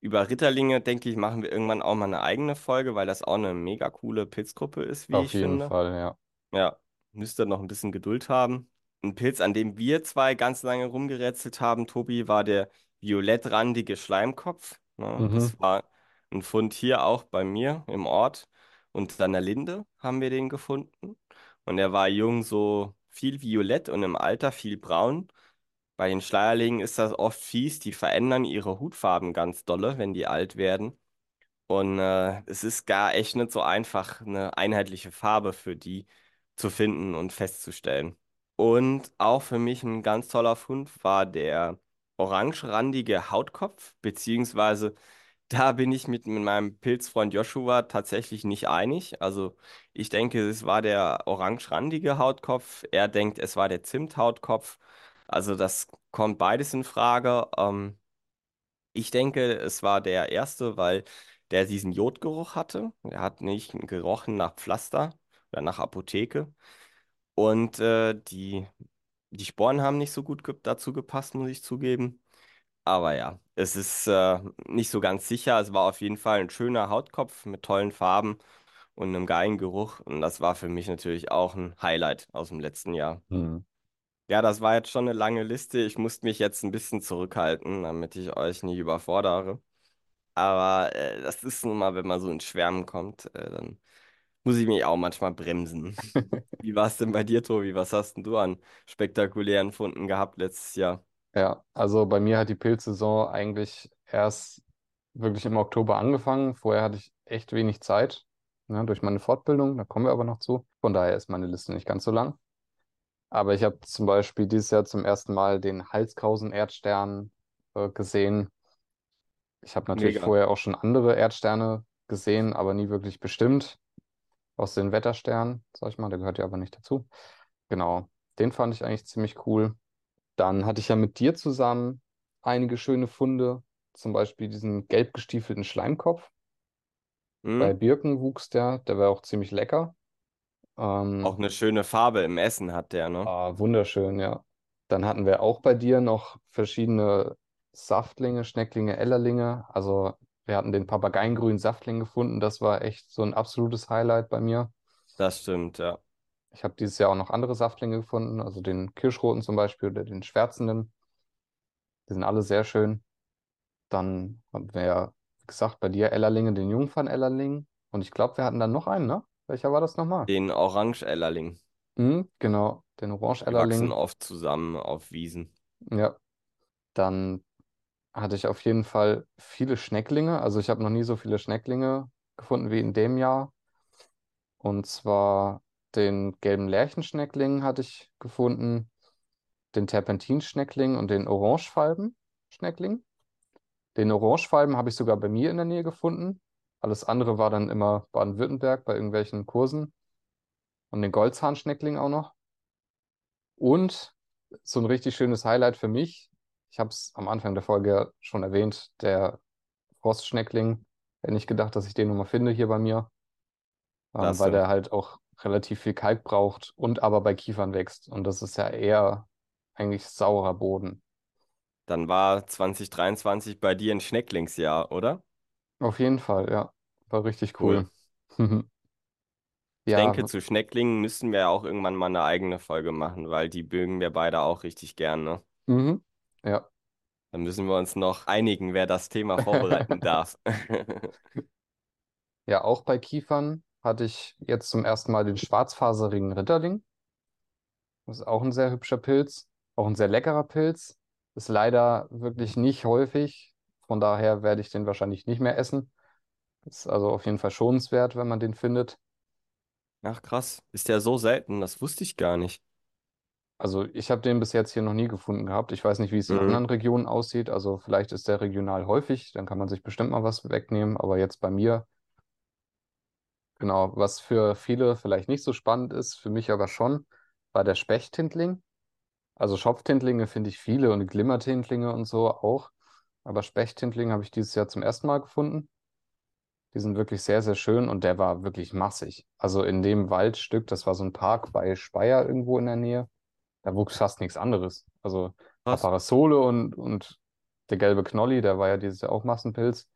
Über Ritterlinge, denke ich, machen wir irgendwann auch mal eine eigene Folge, weil das auch eine mega coole Pilzgruppe ist, wie Auf ich jeden finde. Fall, ja. Ja, müsst ihr noch ein bisschen Geduld haben. Ein Pilz, an dem wir zwei ganz lange rumgerätselt haben, Tobi, war der violettrandige Schleimkopf. Ne? Mhm. Das war ein Fund hier auch bei mir im Ort. Unter einer Linde haben wir den gefunden. Und er war jung so viel violett und im Alter viel braun. Bei den Schleierlingen ist das oft fies, die verändern ihre Hutfarben ganz dolle, wenn die alt werden. Und äh, es ist gar echt nicht so einfach, eine einheitliche Farbe für die zu finden und festzustellen. Und auch für mich ein ganz toller Fund war der orangerandige Hautkopf, beziehungsweise da bin ich mit, meinem Pilzfreund Joshua tatsächlich nicht einig. Also ich denke, es war der orangerandige Hautkopf, er denkt, es war der Zimthautkopf. Also das kommt beides in Frage. Ähm, ich denke, es war der erste, weil der diesen Jodgeruch hatte. Er hat nicht gerochen nach Pflaster oder nach Apotheke. Und äh, die, die Sporen haben nicht so gut ge dazu gepasst, muss ich zugeben. Aber ja, es ist äh, nicht so ganz sicher. Es war auf jeden Fall ein schöner Hautkopf mit tollen Farben und einem geilen Geruch. Und das war für mich natürlich auch ein Highlight aus dem letzten Jahr. Hm. Ja, das war jetzt schon eine lange Liste. Ich musste mich jetzt ein bisschen zurückhalten, damit ich euch nicht überfordere. Aber äh, das ist nun mal, wenn man so ins Schwärmen kommt, äh, dann muss ich mich auch manchmal bremsen. *laughs* Wie war es denn bei dir, Tobi? Was hast denn du an spektakulären Funden gehabt letztes Jahr? Ja, also bei mir hat die Pilzsaison eigentlich erst wirklich im Oktober angefangen. Vorher hatte ich echt wenig Zeit, ne, durch meine Fortbildung. Da kommen wir aber noch zu. Von daher ist meine Liste nicht ganz so lang. Aber ich habe zum Beispiel dieses Jahr zum ersten Mal den Halskrausen-Erdstern äh, gesehen. Ich habe natürlich Mega. vorher auch schon andere Erdsterne gesehen, aber nie wirklich bestimmt. Aus den Wettersternen, sag ich mal, der gehört ja aber nicht dazu. Genau, den fand ich eigentlich ziemlich cool. Dann hatte ich ja mit dir zusammen einige schöne Funde, zum Beispiel diesen gelb gestiefelten Schleimkopf. Bei Hm? Birken wuchs der, der war auch ziemlich lecker. Auch Ähm, eine schöne Farbe im Essen hat der, ne? ah, wunderschön, ja. Dann hatten wir auch bei dir noch verschiedene Saftlinge, Schnecklinge, Ellerlinge. Also wir hatten den Papageiengrünen Saftling gefunden. Das war echt so ein absolutes Highlight bei mir. Das stimmt, ja. Ich habe dieses Jahr auch noch andere Saftlinge gefunden, also den Kirschroten zum Beispiel oder den Schwärzenden. Die sind alle sehr schön. Dann haben wir ja, wie gesagt, bei dir Ellerlinge, den Jungfern-Ellerling. Und ich glaube, wir hatten dann noch einen, ne? Welcher war das nochmal? Den Orange-Ellerling. Mhm, genau, den Die wachsen Orange-Ellerling. oft zusammen auf Wiesen. Ja, dann hatte ich auf jeden Fall viele Schnecklinge. Also ich habe noch nie so viele Schnecklinge gefunden wie in dem Jahr. Und zwar den gelben Lärchenschneckling hatte ich gefunden, den Terpentinschneckling und den Orangefalben-Schneckling. Den Orangefalben habe ich sogar bei mir in der Nähe gefunden. Alles andere war dann immer Baden-Württemberg bei irgendwelchen Kursen. Und den Goldzahnschneckling auch noch. Und so ein richtig schönes Highlight für mich, ich habe es am Anfang der Folge schon erwähnt, der Frostschneckling. Hätte nicht gedacht, dass ich den nochmal finde hier bei mir, ähm, weil der halt auch relativ viel Kalk braucht und aber bei Kiefern wächst. Und das ist ja eher eigentlich saurer Boden. Dann war 2023 bei dir ein Schnecklingsjahr, oder? Auf jeden Fall, ja. War richtig Cool. cool. *laughs* Ich Ja, denke, zu Schnecklingen müssen wir ja auch irgendwann mal eine eigene Folge machen, weil die mögen wir beide auch richtig gerne. mhm. Ja. Dann müssen wir uns noch einigen, wer das Thema vorbereiten *laughs* darf. *laughs* Ja, auch bei Kiefern hatte ich jetzt zum ersten Mal den schwarzfaserigen Ritterling. Das ist auch ein sehr hübscher Pilz, auch ein sehr leckerer Pilz. Ist leider wirklich nicht häufig. Von daher werde ich den wahrscheinlich nicht mehr essen. Ist also auf jeden Fall schonenswert, wenn man den findet. Ach krass, ist der so selten? Das wusste ich gar nicht. Also ich habe den bis jetzt hier noch nie gefunden gehabt. Ich weiß nicht, wie es in Mhm. anderen Regionen aussieht. Also vielleicht ist der regional häufig, dann kann man sich bestimmt mal was wegnehmen. Aber jetzt bei mir, genau, was für viele vielleicht nicht so spannend ist, für mich aber schon, war der Spechttintling. Also Schopftintlinge finde ich viele und Glimmertintlinge und so auch. Aber Spechttintling habe ich dieses Jahr zum ersten Mal gefunden. Die sind wirklich sehr, sehr schön und der war wirklich massig. Also in dem Waldstück, das war so ein Park bei Speyer irgendwo in der Nähe, da wuchs fast nichts anderes. Also Krass, Aparasole und, und der gelbe Knolli, der war ja dieses Jahr auch Massenpilz.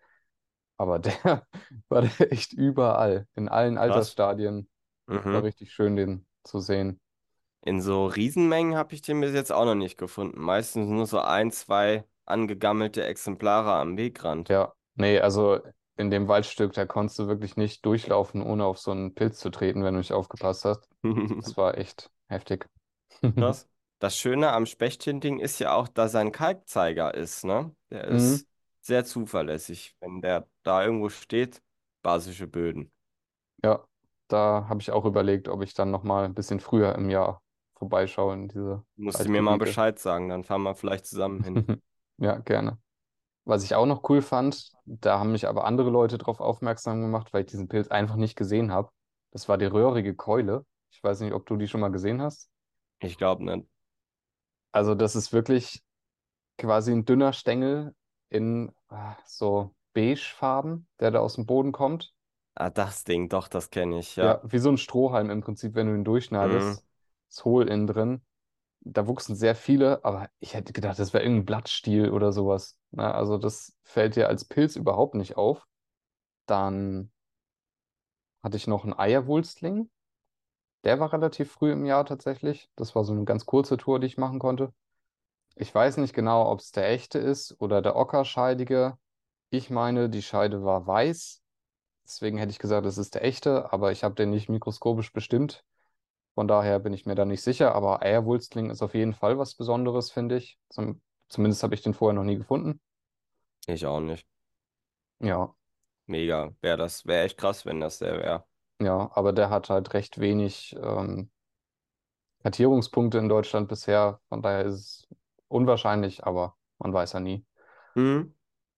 Aber der *laughs* war da echt überall, in allen krass. Altersstadien. War Mhm. richtig schön, den zu sehen. In so Riesenmengen habe ich den bis jetzt auch noch nicht gefunden. Meistens nur so ein, zwei angegammelte Exemplare am Wegrand. Ja, nee, also in dem Waldstück, da konntest du wirklich nicht durchlaufen, ohne auf so einen Pilz zu treten, wenn du nicht aufgepasst hast. *laughs* Das war echt heftig. Krass. *laughs* Das Schöne am Spechthinting ist ja auch, dass er ein Kalkzeiger ist, ne? Der Mhm. ist sehr zuverlässig. Wenn der da irgendwo steht, basische Böden. Ja, da habe ich auch überlegt, ob ich dann nochmal ein bisschen früher im Jahr vorbeischaue in diese Musst du mir mal. Bescheid sagen, dann fahren wir vielleicht zusammen hin. *laughs* Ja, gerne. Was ich auch noch cool fand, da haben mich aber andere Leute drauf aufmerksam gemacht, weil ich diesen Pilz einfach nicht gesehen habe. Das war die röhrige Keule. Ich weiß nicht, ob du die schon mal gesehen hast. Ich glaube nicht. Also das ist wirklich quasi ein dünner Stängel in ah, so beigefarben, der da aus dem Boden kommt. Ah, das Ding, doch, das kenne ich, Ja, ja. wie so ein Strohhalm im Prinzip, wenn du ihn Mhm. durchschneidest. Ist hohl innen drin. Da wuchsen sehr viele, aber ich hätte gedacht, das wäre irgendein Blattstiel oder sowas. Na, also das fällt dir als Pilz überhaupt nicht auf. Dann hatte ich noch einen Eierwulstling. Der war relativ früh im Jahr tatsächlich. Das war so eine ganz kurze Tour, die ich machen konnte. Ich weiß nicht genau, ob es der echte ist oder der ockerscheidige. Ich meine, die Scheide war weiß. Deswegen hätte ich gesagt, es ist der echte, aber ich habe den nicht mikroskopisch bestimmt. Von daher bin ich mir da nicht sicher. Aber Eierwulstling ist auf jeden Fall was Besonderes, finde ich. Zum, zumindest habe ich den vorher noch nie gefunden. Ich auch nicht. Ja, Mega. Wäre das, wäre echt krass, wenn das der wäre. Ja, aber der hat halt recht wenig ähm, Kartierungspunkte in Deutschland bisher. Von daher ist es unwahrscheinlich, aber man weiß ja nie. Mhm.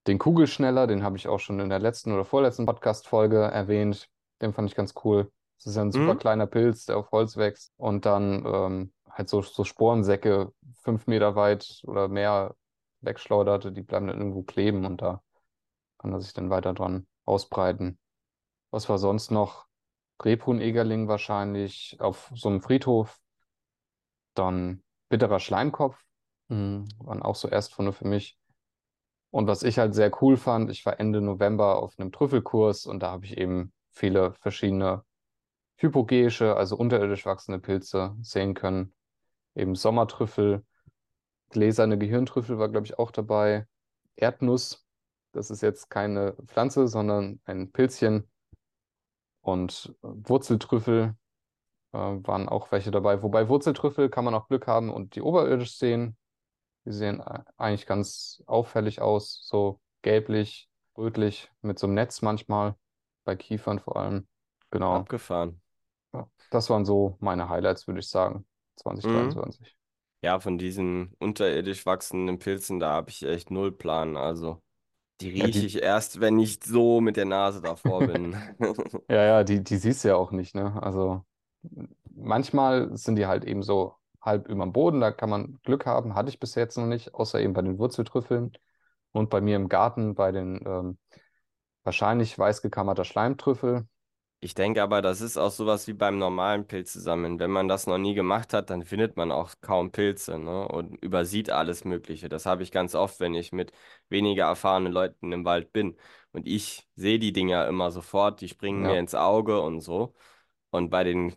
Den Kugelschneller, den habe ich auch schon in der letzten oder vorletzten Podcast-Folge erwähnt. Den fand ich ganz cool. Das ist ja ein super Mhm. kleiner Pilz, der auf Holz wächst und dann ähm, halt so, so Sporensäcke fünf Meter weit oder mehr wegschleudert. Die bleiben dann irgendwo kleben und da kann er sich dann weiter dran ausbreiten. Was war sonst noch? Rebhuhn-Egerling wahrscheinlich auf so einem Friedhof. Dann bitterer Schleimkopf. Mhm. Waren auch so Erstfunde für mich. Und was ich halt sehr cool fand, ich war Ende November auf einem Trüffelkurs und da habe ich eben viele verschiedene hypogeische, also unterirdisch wachsende Pilze sehen können. Eben Sommertrüffel, gläserne Gehirntrüffel war, glaube ich, auch dabei. Erdnuss, das ist jetzt keine Pflanze, sondern ein Pilzchen. Und äh, Wurzeltrüffel äh, waren auch welche dabei. Wobei Wurzeltrüffel kann man auch Glück haben und die oberirdisch sehen. Die sehen e- eigentlich ganz auffällig aus, so gelblich, rötlich, mit so einem Netz manchmal, bei Kiefern vor allem. Genau. Abgefahren. Ja. Das waren so meine Highlights, würde ich sagen, Mhm. 2023. Ja, von diesen unterirdisch wachsenden Pilzen, da habe ich echt null Plan. Also, die Ja, rieche die, ich erst, wenn ich so mit der Nase davor bin. *laughs* ja, ja, die, die siehst du ja auch nicht, ne? Also manchmal sind die halt eben so halb überm Boden, da kann man Glück haben, hatte ich bis jetzt noch nicht, außer eben bei den Wurzeltrüffeln und bei mir im Garten bei den ähm, wahrscheinlich weiß gekammerter Schleimtrüffel. Ich denke aber, das ist auch sowas wie beim normalen Pilzesammeln. Wenn man das noch nie gemacht hat, dann findet man auch kaum Pilze, ne? Und übersieht alles Mögliche. Das habe ich ganz oft, wenn ich mit weniger erfahrenen Leuten im Wald bin. Und ich sehe die Dinger immer sofort, die springen mir Ja. ins Auge und so. Und bei den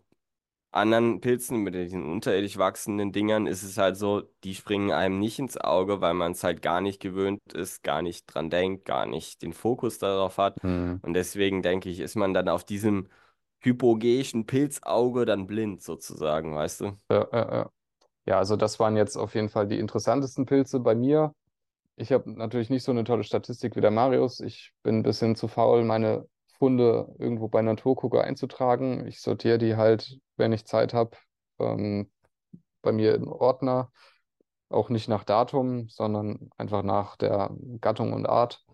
anderen Pilzen, mit diesen unterirdisch wachsenden Dingern, ist es halt so, die springen einem nicht ins Auge, weil man es halt gar nicht gewöhnt ist, gar nicht dran denkt, gar nicht den Fokus darauf hat. Hm. Und deswegen denke ich, ist man dann auf diesem hypogeischen Pilzauge dann blind sozusagen, weißt du? Ja, ja, ja. Ja, also das waren jetzt auf jeden Fall die interessantesten Pilze bei mir. Ich habe natürlich nicht so eine tolle Statistik wie der Marius. Ich bin ein bisschen zu faul, meine Funde irgendwo bei Naturgucker einzutragen. Ich sortiere die halt, wenn ich Zeit habe, ähm, bei mir in Ordner. Auch nicht nach Datum, sondern einfach nach der Gattung und Art.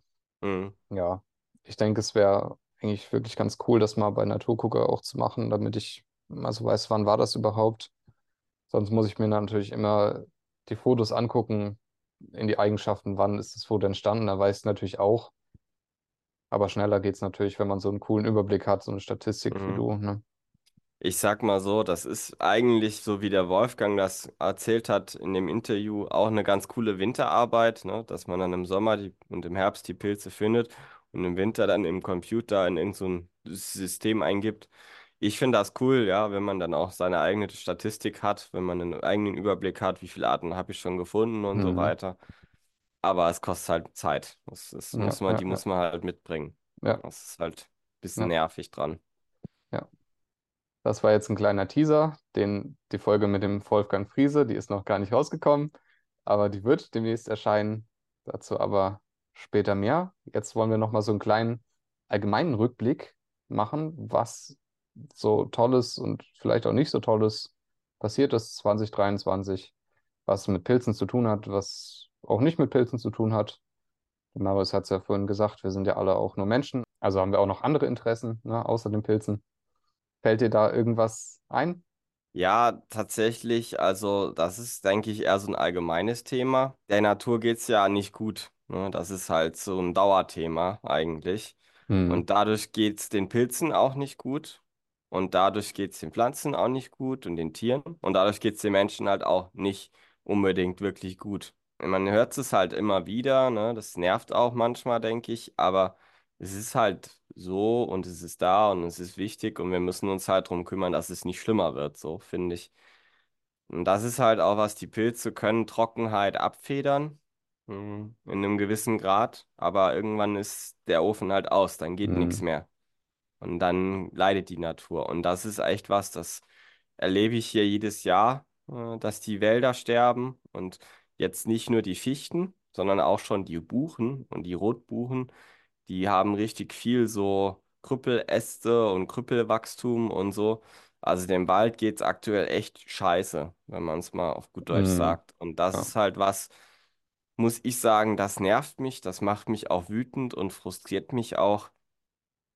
Mhm. Ja, ich denke, es wäre eigentlich wirklich ganz cool, das mal bei Naturgucker auch zu machen, damit ich also weiß, wann war das überhaupt. Sonst muss ich mir natürlich immer die Fotos angucken, in die Eigenschaften, wann ist das Foto entstanden. Da weiß ich natürlich auch. Aber schneller geht es natürlich, wenn man so einen coolen Überblick hat, so eine Statistik wie Mhm. du, ne? Ich sag mal so, das ist eigentlich, so wie der Wolfgang das erzählt hat in dem Interview, auch eine ganz coole Winterarbeit, ne? Dass man dann im Sommer die, und im Herbst die Pilze findet und im Winter dann im Computer in irgend so ein System eingibt. Ich finde das cool, ja, wenn man dann auch seine eigene Statistik hat, wenn man einen eigenen Überblick hat, wie viele Arten habe ich schon gefunden und so Mhm. weiter. Aber es kostet halt Zeit. Das, das Ja, muss man, ja, die muss man halt mitbringen. ja, Das ist halt ein bisschen nervig dran. ja. Das war jetzt ein kleiner Teaser, den, die Folge mit dem Wolfgang Friese, die ist noch gar nicht rausgekommen, aber die wird demnächst erscheinen. Dazu aber später mehr. Jetzt wollen wir nochmal so einen kleinen allgemeinen Rückblick machen, was so Tolles und vielleicht auch nicht so Tolles passiert ist 2023, was mit Pilzen zu tun hat, was auch nicht mit Pilzen zu tun hat. Marius hat es ja vorhin gesagt, wir sind ja alle auch nur Menschen, also haben wir auch noch andere Interessen, ne, außer den Pilzen. Fällt dir da irgendwas ein? Ja, tatsächlich, also das ist, denke ich, eher so ein allgemeines Thema. Der Natur geht's ja nicht gut. Ne? Das ist halt so ein Dauerthema eigentlich. Hm, Und dadurch geht's den Pilzen auch nicht gut. Und dadurch geht's den Pflanzen auch nicht gut und den Tieren. Und dadurch geht's den Menschen halt auch nicht unbedingt wirklich gut. Man hört es halt immer wieder, ne? Das nervt auch manchmal, denke ich, aber es ist halt so und es ist da und es ist wichtig und wir müssen uns halt darum kümmern, dass es nicht schlimmer wird, so finde ich. Und das ist halt auch was, die Pilze können Trockenheit abfedern, hm, in einem gewissen Grad, aber irgendwann ist der Ofen halt aus, dann geht nichts hm, mehr. Und dann leidet die Natur. Und das ist echt was, das erlebe ich hier jedes Jahr, äh, dass die Wälder sterben und jetzt nicht nur die Fichten, sondern auch schon die Buchen und die Rotbuchen, die haben richtig viel so Krüppeläste und Krüppelwachstum und so. Also dem Wald geht es aktuell echt scheiße, wenn man es mal auf gut Deutsch hm, sagt. Und das ja, ist halt was, muss ich sagen, das nervt mich, das macht mich auch wütend und frustriert mich auch.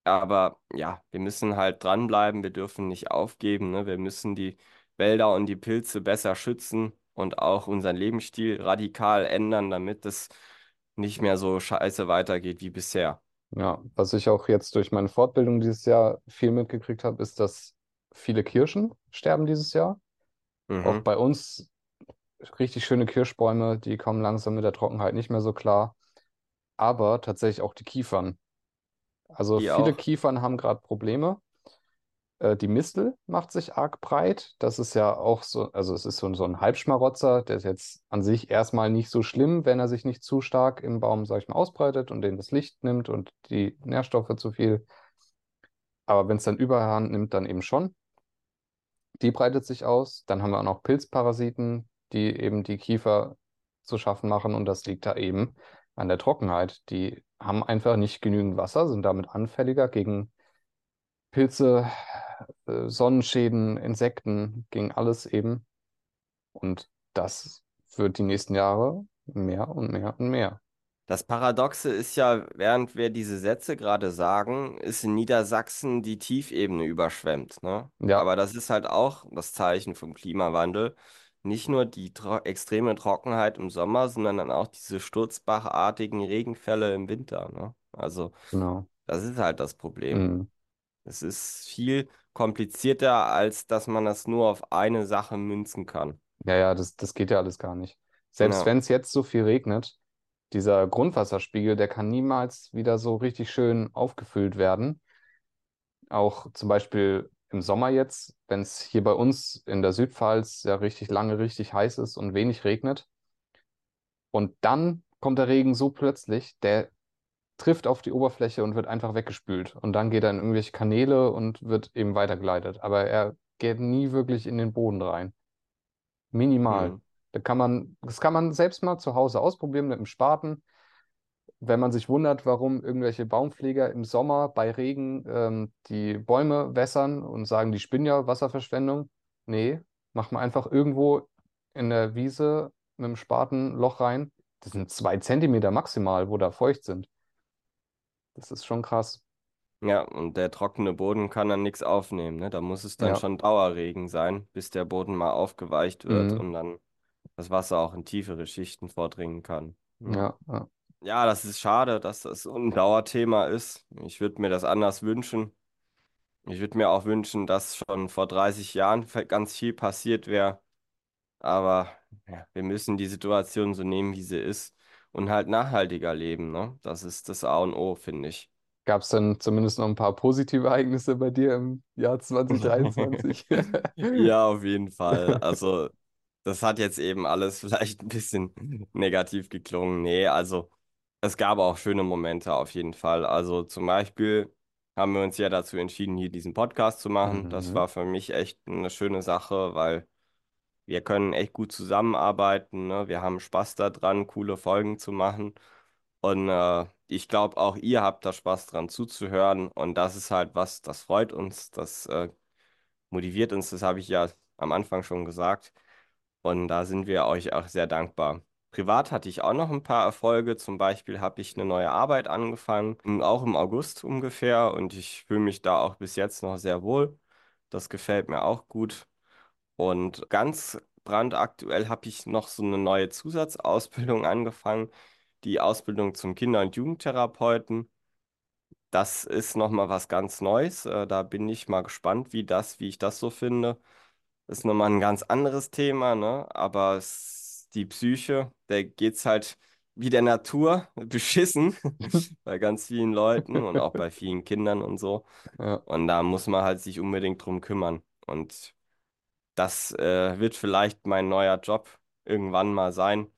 Aber ja, wir müssen halt dranbleiben, wir dürfen nicht aufgeben, ne? Wir müssen die Wälder und die Pilze besser schützen und auch unseren Lebensstil radikal ändern, damit es nicht mehr so scheiße weitergeht wie bisher. ja. Was ich auch jetzt durch meine Fortbildung dieses Jahr viel mitgekriegt habe, ist, dass viele Kirschen sterben dieses Jahr. Auch Mhm. bei uns richtig schöne Kirschbäume, die kommen langsam mit der Trockenheit nicht mehr so klar. Aber tatsächlich auch die Kiefern. Also Die viele auch. Kiefern haben gerade Probleme. Äh, die Mistel macht sich arg breit. Das ist ja auch so, also es ist so, so ein Halbschmarotzer, der ist jetzt an sich erstmal nicht so schlimm, wenn er sich nicht zu stark im Baum, sag ich mal, ausbreitet und dem das Licht nimmt und die Nährstoffe zu viel. Aber wenn es dann Überhand nimmt, dann eben schon. Die breitet sich aus. Dann haben wir auch noch Pilzparasiten, die eben die Kiefer zu schaffen machen. Und das liegt da eben an der Trockenheit. Die haben einfach nicht genügend Wasser, sind damit anfälliger gegen Pilze, äh, Sonnenschäden, Insekten, gegen alles eben. Und das wird die nächsten Jahre mehr und mehr und mehr. Das Paradoxe ist ja, während wir diese Sätze gerade sagen, ist in Niedersachsen die Tiefebene überschwemmt, ne? Ja, Aber das ist halt auch das Zeichen vom Klimawandel. Nicht nur die tro extreme Trockenheit im Sommer, sondern dann auch diese sturzbachartigen Regenfälle im Winter, ne? Also, genau. das ist halt das Problem. Mm. Es ist viel komplizierter, als dass man das nur auf eine Sache münzen kann. Ja, ja, das, das geht ja alles gar nicht. Selbst Ja, wenn es jetzt so viel regnet, dieser Grundwasserspiegel, der kann niemals wieder so richtig schön aufgefüllt werden. Auch zum Beispiel im Sommer jetzt, wenn es hier bei uns in der Südpfalz ja richtig lange richtig heiß ist und wenig regnet. Und dann kommt der Regen so plötzlich, der trifft auf die Oberfläche und wird einfach weggespült. Und dann geht er in irgendwelche Kanäle und wird eben weitergeleitet. Aber er geht nie wirklich in den Boden rein. Minimal. hm. Da kann man, das kann man selbst mal zu Hause ausprobieren mit einem Spaten. Wenn man sich wundert, warum irgendwelche Baumpfleger im Sommer bei Regen ähm, die Bäume wässern und sagen, die spinnen ja Wasserverschwendung. Nee, mach mal einfach irgendwo in der Wiese mit dem Spaten Loch rein. Das sind zwei Zentimeter maximal, wo da feucht sind. Das ist schon krass. Ja, und der trockene Boden kann dann nichts aufnehmen, ne? Da muss es dann Ja, schon Dauerregen sein, bis der Boden mal aufgeweicht wird mhm. und dann das Wasser auch in tiefere Schichten vordringen kann. Ja, Ja, ja. ja, das ist schade, dass das so ein Dauerthema ist. Ich würde mir das anders wünschen. Ich würde mir auch wünschen, dass schon vor 30 Jahren ganz viel passiert wäre. Aber ja, wir müssen die Situation so nehmen, wie sie ist und halt nachhaltiger leben, ne? Das ist das A und O, finde ich. Gab es denn zumindest noch ein paar positive Ereignisse bei dir im Jahr *laughs* 2023? Ja, auf jeden Fall. Also, das hat jetzt eben alles *laughs* vielleicht ein bisschen negativ geklungen. Nee, also, es gab auch schöne Momente auf jeden Fall. Also, zum Beispiel haben wir uns ja dazu entschieden, hier diesen Podcast zu machen. Das Mhm. war für mich echt eine schöne Sache, weil wir können echt gut zusammenarbeiten, ne? Wir haben Spaß daran, coole Folgen zu machen. Und äh, ich glaube, auch ihr habt da Spaß dran zuzuhören. Und das ist halt was, das freut uns. Das äh, motiviert uns, das habe ich ja am Anfang schon gesagt. Und da sind wir euch auch sehr dankbar. Privat hatte ich auch noch ein paar Erfolge. Zum Beispiel habe ich eine neue Arbeit angefangen, auch im August ungefähr. Und ich fühle mich da auch bis jetzt noch sehr wohl. Das gefällt mir auch gut. Und ganz brandaktuell habe ich noch so eine neue Zusatzausbildung *laughs* angefangen, die Ausbildung zum Kinder- und Jugendtherapeuten. Das ist nochmal was ganz Neues. Äh, Da bin ich mal gespannt, wie das, wie ich das so finde. Ist nochmal ein ganz anderes Thema, ne? Aber die Psyche, der geht's halt wie der Natur *laughs* beschissen *laughs* bei ganz vielen Leuten und auch bei vielen Kindern und so. Ja. Und da muss man halt sich unbedingt drum kümmern. Und das äh, wird vielleicht mein neuer Job irgendwann mal sein.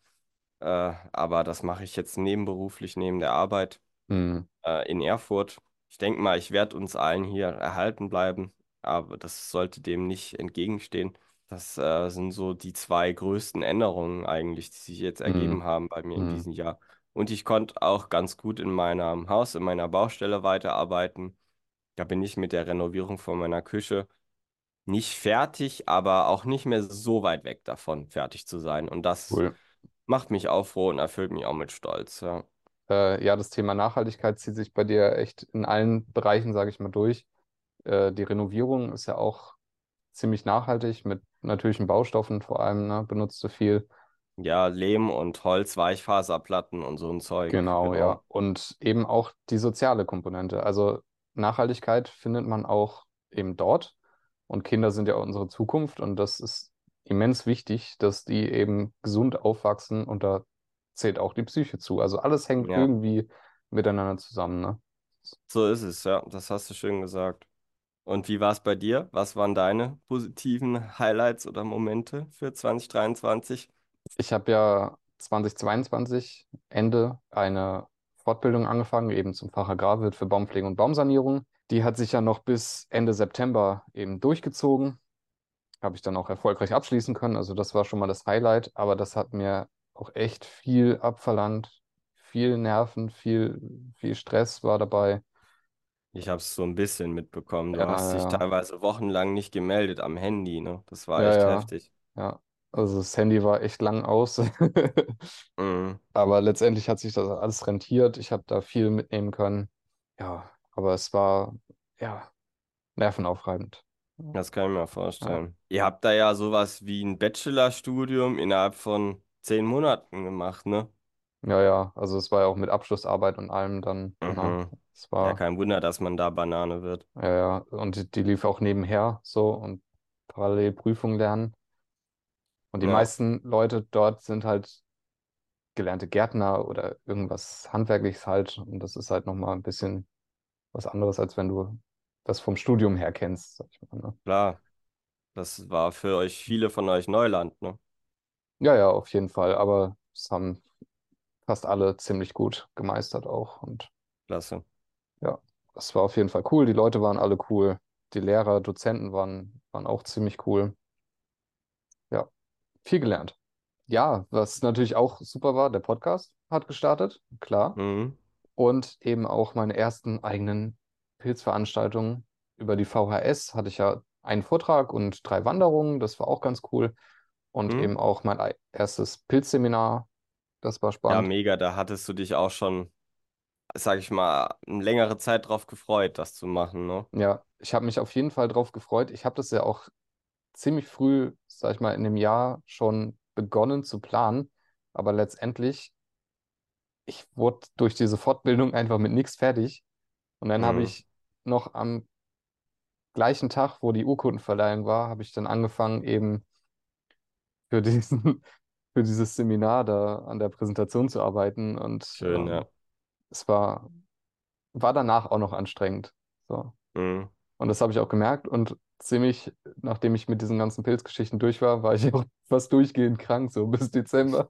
Äh, aber das mache ich jetzt nebenberuflich neben der Arbeit Hm. äh, in Erfurt. Ich denke mal, ich werde uns allen hier erhalten bleiben, aber das sollte dem nicht entgegenstehen. Das äh, sind so die zwei größten Änderungen eigentlich, die sich jetzt Hm. ergeben haben bei mir in Hm. diesem Jahr. Und ich konnte auch ganz gut in meinem Haus, in meiner Baustelle weiterarbeiten. Da bin ich mit der Renovierung von meiner Küche nicht fertig, aber auch nicht mehr so weit weg davon, fertig zu sein. Und das Cool. macht mich auch froh und erfüllt mich auch mit Stolz. Ja. Äh, ja, das Thema Nachhaltigkeit zieht sich bei dir echt in allen Bereichen, sage ich mal, durch. Äh, die Renovierung ist ja auch ziemlich nachhaltig mit natürlichen Baustoffen vor allem, ne? Benutzt du viel. Ja, Lehm und Holz, Weichfaserplatten und so ein Zeug, Genau, genau. ja. Und eben auch die soziale Komponente. Also Nachhaltigkeit findet man auch eben dort. Und Kinder sind ja unsere Zukunft und das ist immens wichtig, dass die eben gesund aufwachsen und da zählt auch die Psyche zu. Also alles hängt Ja, irgendwie miteinander zusammen, ne? so ist es, ja, das hast du schön gesagt. Und wie war es bei dir? Was waren deine positiven Highlights oder Momente für 2023? Ich habe ja 2022 Ende eine Fortbildung angefangen, eben zum Fach Agrarwirt für Baumpflege und Baumsanierung. Die hat sich ja noch bis Ende September eben durchgezogen. Habe ich dann auch erfolgreich abschließen können. Also das war schon mal das Highlight, aber das hat mir auch echt viel abverlangt. Viel Nerven, viel, viel Stress war dabei. Ich habe es so ein bisschen mitbekommen. Du Ja, hast dich ja, teilweise wochenlang nicht gemeldet am Handy, ne? Das war ja, echt heftig. ja. Also das Handy war echt lang aus. Mhm. *laughs* Aber letztendlich hat sich das alles rentiert. Ich habe da viel mitnehmen können. Ja, aber es war, ja, nervenaufreibend. Das kann ich mir Ja, vorstellen. Ihr habt da ja sowas wie ein Bachelorstudium innerhalb von zehn Monaten gemacht, ne? ja, ja. Also es war ja auch mit Abschlussarbeit und allem dann, ne? Mhm. Es Ja, war, kein Wunder, dass man da Banane wird. ja, ja. Und die, die lief auch nebenher so und parallel Prüfung lernen. Und die Ja, meisten Leute dort sind halt gelernte Gärtner oder irgendwas Handwerkliches halt. Und das ist halt nochmal ein bisschen was anderes, als wenn du das vom Studium her kennst, sag ich mal, ne? klar. Das war für euch viele von euch Neuland, ne? Ja, ja, auf jeden Fall. Aber es haben fast alle ziemlich gut gemeistert auch. Und Klasse. ja, es war auf jeden Fall cool. Die Leute waren alle cool. Die Lehrer, Dozenten waren, waren auch ziemlich cool. Ja, viel gelernt. Ja, was natürlich auch super war, der Podcast hat gestartet, klar. Mhm. Und eben auch meine ersten eigenen Pilzveranstaltungen über die VHS hatte ich ja einen Vortrag und drei Wanderungen. Das war auch ganz cool. Und Mhm. eben auch mein ei- erstes Pilzseminar. Das war Ja, spannend. mega. Da hattest du dich auch schon, sag ich mal, eine längere Zeit drauf gefreut, das zu machen, ne? Ja, ich habe mich auf jeden Fall drauf gefreut. Ich habe das ja auch ziemlich früh, sag ich mal, in dem Jahr schon begonnen zu planen. Aber letztendlich, ich wurde durch diese Fortbildung einfach mit nichts fertig. Und dann habe Mhm. ich noch am gleichen Tag, wo die Urkundenverleihung war, habe ich dann angefangen, eben für diesen, *laughs* für dieses Seminar da an der Präsentation zu arbeiten. Und Schön, ähm, ja. es war, war danach auch noch anstrengend. So. Mhm. Und das habe ich auch gemerkt. Und ziemlich, nachdem ich mit diesen ganzen Pilzgeschichten durch war, war ich *laughs* auch fast durchgehend krank, so bis Dezember.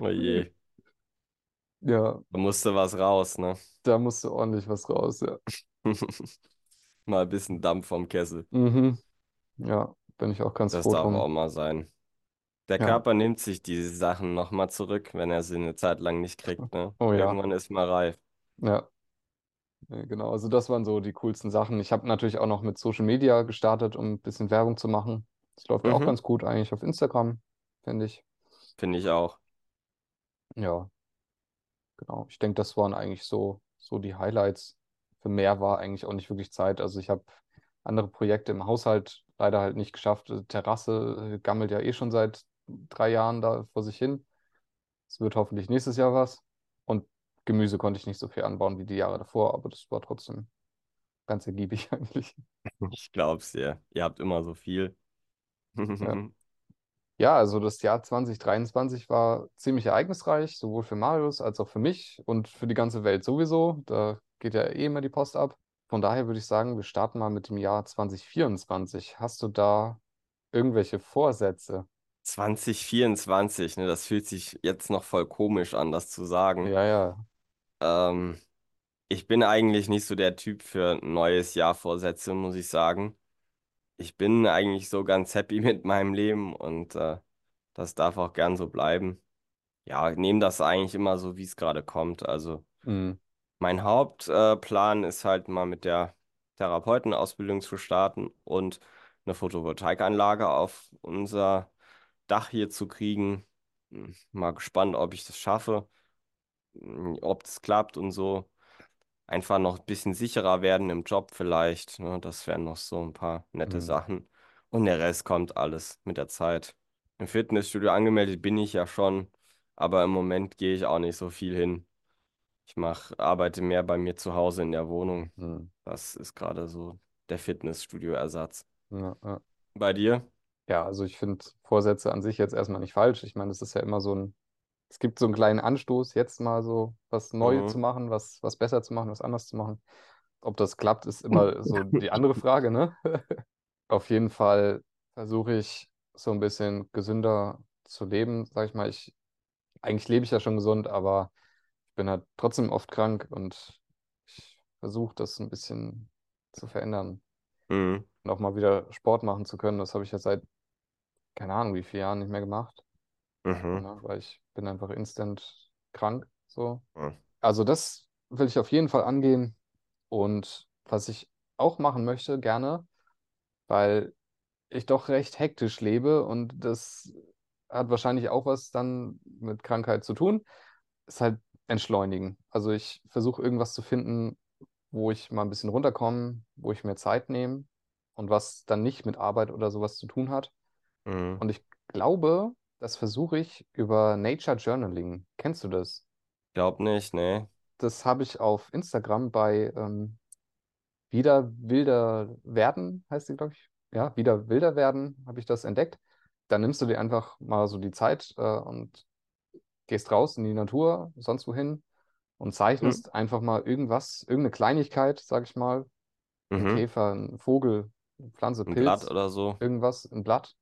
Oh je. Ja, Da musste was raus, ne? da musste ordentlich was raus, ja. *laughs* Mal ein bisschen Dampf vom Kessel. Mhm. Ja, bin ich auch ganz Das froh darf auch drum. mal sein. Der Ja, Körper nimmt sich diese Sachen nochmal zurück, wenn er sie eine Zeit lang nicht kriegt, ne? *laughs* oh ja, Irgendwann ist mal reif. ja. Ja, Genau, also das waren so die coolsten Sachen. Ich habe natürlich auch noch mit Social Media gestartet, um ein bisschen Werbung zu machen. Das läuft auch Mhm. ganz gut eigentlich auf Instagram, finde ich. Finde ich auch. Ja, genau. Ich denke, das waren eigentlich so, so die Highlights. Für mehr war eigentlich auch nicht wirklich Zeit. Also ich habe andere Projekte im Haushalt leider halt nicht geschafft. Die Terrasse äh, gammelt ja eh schon seit drei Jahren da vor sich hin. Es wird hoffentlich nächstes Jahr was. Und Gemüse konnte ich nicht so viel anbauen wie die Jahre davor, aber das war trotzdem ganz ergiebig *laughs* eigentlich. Ich glaub's dir. Ihr habt immer so viel. Ja. *laughs* Ja, also das Jahr 2023 war ziemlich ereignisreich, sowohl für Marius als auch für mich und für die ganze Welt sowieso. Da geht ja eh immer die Post ab. Von daher würde ich sagen, wir starten mal mit dem Jahr 2024. Hast du da irgendwelche Vorsätze? 2024, ne, das fühlt sich jetzt noch voll komisch an, das zu sagen. Ja, ja. Ähm, ich bin eigentlich nicht so der Typ für neues Jahr Vorsätze, muss ich sagen. Ich bin eigentlich so ganz happy *laughs* mit meinem Leben und äh, das darf auch gern so bleiben. Ja, nehme das eigentlich immer so, wie es gerade kommt. Also Mhm. mein Hauptplan äh, ist halt mal mit der Therapeutenausbildung zu starten und eine Photovoltaikanlage auf unser Dach hier zu kriegen. Hm, Mal gespannt, ob ich das schaffe, hm, ob das klappt und so. Einfach noch ein bisschen sicherer werden im Job vielleicht. Ne? Das wären noch so ein paar nette Mhm. Sachen. Und der Rest kommt alles mit der Zeit. Im Fitnessstudio angemeldet bin ich ja schon, aber im Moment gehe ich auch nicht so viel hin. Ich mach, arbeite mehr bei mir zu Hause in der Wohnung. Mhm. Das ist gerade so der Fitnessstudio-Ersatz. Ja, ja. Bei dir? Ja, also ich finde Vorsätze an sich jetzt erstmal nicht falsch. Ich meine, es ist ja immer so ein, es gibt so einen kleinen Anstoß, jetzt mal so was neu zu Mhm. machen, was, was besser zu machen, was anders zu machen. Ob das klappt, ist immer *laughs* so die andere Frage, ne? *laughs* Auf jeden Fall versuche ich so ein bisschen gesünder zu leben, sag ich mal. Ich, eigentlich lebe ich ja schon gesund, aber ich bin halt trotzdem oft krank und ich versuche das ein bisschen zu verändern Mhm. und auch mal wieder Sport machen zu können. Das habe ich ja seit, keine Ahnung, wie vielen Jahren nicht mehr gemacht, Mhm. ne? Weil ich bin einfach instant krank, so. Mhm. Also das will ich auf jeden Fall angehen und was ich auch machen möchte, gerne, weil ich doch recht hektisch lebe und das hat wahrscheinlich auch was dann mit Krankheit zu tun, ist halt entschleunigen. Also ich versuche irgendwas zu finden, wo ich mal ein bisschen runterkomme, wo ich mir Zeit nehme und was dann nicht mit Arbeit oder sowas zu tun hat. Mhm. Und ich glaube, das versuche ich über Nature Journaling. Kennst du das? Glaub nicht, nee. Das habe ich auf Instagram bei ähm, Wieder wilder werden, heißt sie, glaube ich. Ja, wieder wilder werden, habe ich das entdeckt. Dann nimmst du dir einfach mal so die Zeit äh, und gehst raus in die Natur, sonst wohin und Mhm. zeichnest einfach mal irgendwas, irgendeine Kleinigkeit, sag ich mal, ein Mhm. Käfer, ein Vogel, eine Pflanze, Ein Blatt Pilz, oder so. irgendwas, ein Blatt.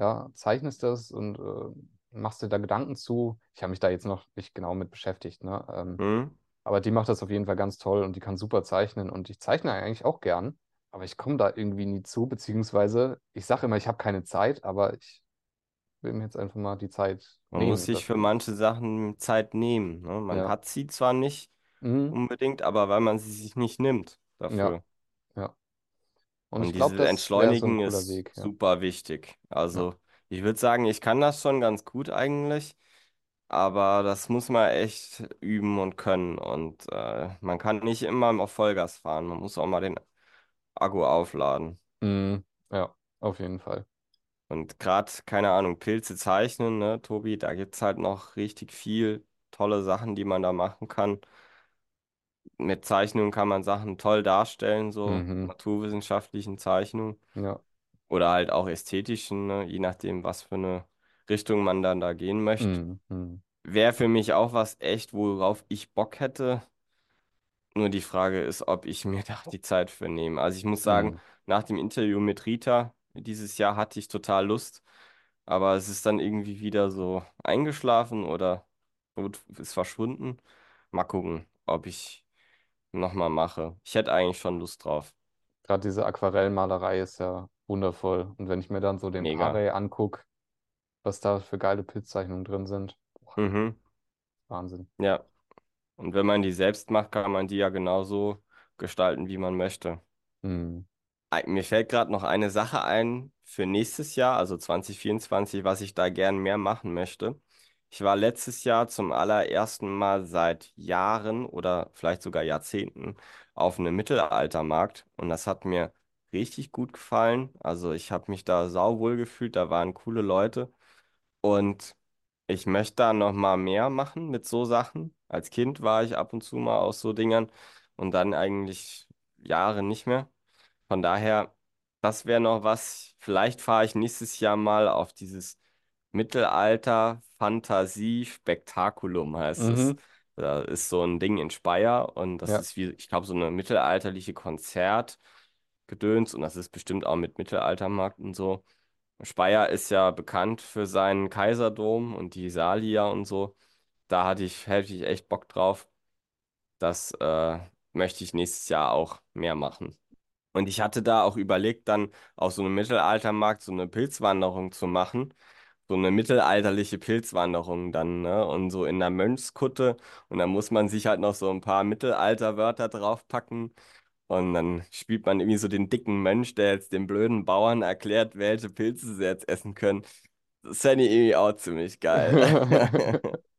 Ja, zeichnest das und äh, machst dir da Gedanken zu. Ich habe mich da jetzt noch nicht genau mit beschäftigt, ne? Ähm, Mhm. aber die macht das auf jeden Fall ganz toll und die kann super zeichnen und ich zeichne eigentlich auch gern, aber ich komme da irgendwie nie zu, beziehungsweise ich sage immer, ich habe keine Zeit, aber ich will mir jetzt einfach mal die Zeit Man muss nehmen sich für manche Sachen Zeit nehmen. Ne? Man Ja. hat sie zwar nicht Mhm. unbedingt, aber weil man sie sich nicht nimmt dafür. ja. Und Und ich glaube, dieses so Entschleunigen cooler ist Weg, ja. super wichtig. Ja. Also ich würde sagen, ich kann das schon ganz gut eigentlich, aber das muss man echt üben und können. Und äh, man kann nicht immer auf Vollgas fahren. Man muss auch mal den Akku aufladen. Mhm. Ja, auf jeden Fall. Und gerade, keine Ahnung, Pilze zeichnen, ne, Tobi, da gibt es halt noch richtig viel tolle Sachen, die man da machen kann. Mit Zeichnungen kann man Sachen toll darstellen, so Mhm. naturwissenschaftlichen Zeichnungen Ja. oder halt auch ästhetischen, ne, je nachdem, was für eine Richtung man dann da gehen möchte. Mhm. Mhm. Wäre für mich auch was echt, worauf ich Bock hätte. Nur die Frage ist, ob ich mir *laughs* da die Zeit für nehme. Also ich muss sagen, Mhm. nach dem Interview mit Rita dieses Jahr hatte ich total Lust, aber es ist dann irgendwie wieder so eingeschlafen oder ist verschwunden. Mal gucken, ob ich nochmal mache. Ich hätte eigentlich schon Lust drauf. Gerade diese Aquarellmalerei ist ja wundervoll. Und wenn ich mir dann so den Mega. Pare angucke, was da für geile Pilzzeichnungen drin sind, boah, Mhm. Wahnsinn. Ja. Und wenn man die selbst macht, kann man die ja genauso gestalten, wie man möchte. Mhm. Mir fällt gerade noch eine Sache ein für nächstes Jahr, also 2024, was ich da gern mehr machen möchte. Ich war letztes Jahr zum allerersten Mal seit Jahren oder vielleicht sogar Jahrzehnten auf einem Mittelaltermarkt und das hat mir richtig gut gefallen. Also ich habe mich da sauwohl gefühlt, da waren coole Leute und ich möchte da noch mal mehr machen mit so Sachen. Als Kind war ich ab und zu mal aus so Dingern und dann eigentlich Jahre nicht mehr. Von daher, das wäre noch was. Vielleicht fahre ich nächstes Jahr mal auf dieses Mittelalter-Fantasie-Spektakulum, heißt es. Mhm. Da ist so ein Ding in Speyer und das Ja. ist wie, ich glaube, so eine mittelalterliche Konzertgedöns und das ist bestimmt auch mit Mittelaltermarkt und so. Speyer ist ja bekannt für seinen Kaiserdom und die Salier und so. Da hatte ich, hätte ich echt Bock drauf. Das äh, möchte ich nächstes Jahr auch mehr machen. Und ich hatte da auch überlegt, dann auf so einem Mittelaltermarkt so eine Pilzwanderung zu machen. So eine mittelalterliche Pilzwanderung dann, ne? Und so in der Mönchskutte. Und dann muss man sich halt noch so ein paar Mittelalterwörter draufpacken. Und dann spielt man irgendwie so den dicken Mönch, der jetzt den blöden Bauern erklärt, welche Pilze sie jetzt essen können. Das fände ich irgendwie auch ziemlich geil. *laughs*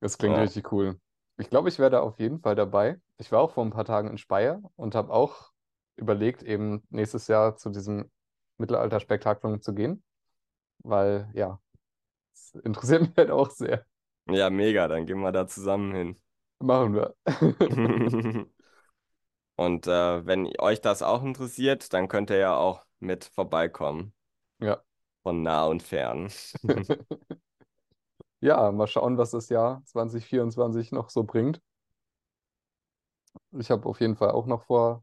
Das klingt Ja. richtig cool. Ich glaube, ich wäre da auf jeden Fall dabei. Ich war auch vor ein paar Tagen in Speyer und habe auch überlegt, eben nächstes Jahr zu diesem Mittelalter-Spektakel zu gehen, weil ja, es interessiert mich halt auch sehr. Ja, mega, dann gehen wir da zusammen hin. Machen wir. *laughs* Und äh, wenn euch das auch interessiert, dann könnt ihr ja auch mit vorbeikommen, Ja. von nah und fern. *laughs* Ja, mal schauen, was das Jahr 2024 noch so bringt. Ich habe auf jeden Fall auch noch vor,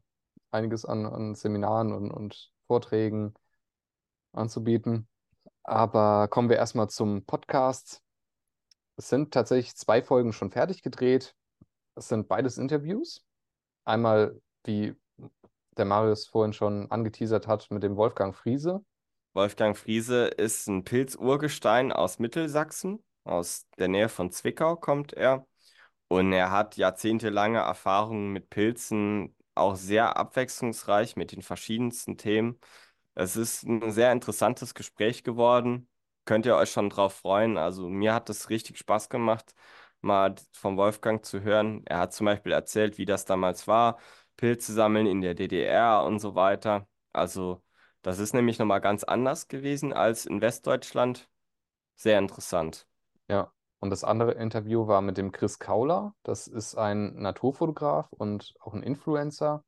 einiges an, an Seminaren und, und Vorträgen anzubieten. Aber kommen wir erstmal zum Podcast. Es sind tatsächlich zwei Folgen schon fertig gedreht. Es sind beides Interviews. Einmal, wie der Marius vorhin schon angeteasert hat, mit dem Wolfgang Friese. Wolfgang Friese ist ein Pilzurgestein aus Mittelsachsen, aus der Nähe von Zwickau kommt er. Und er hat jahrzehntelange Erfahrungen mit Pilzen, auch sehr abwechslungsreich mit den verschiedensten Themen. Es ist ein sehr interessantes Gespräch geworden. Könnt ihr euch schon drauf freuen. Also mir hat es richtig Spaß gemacht, mal von Wolfgang zu hören. Er hat zum Beispiel erzählt, wie das damals war, Pilze sammeln in der DDR und so weiter. Also das ist nämlich nochmal ganz anders gewesen als in Westdeutschland. Sehr interessant. Ja. Und das andere Interview war mit dem Chris Kauler. Das ist ein Naturfotograf und auch ein Influencer.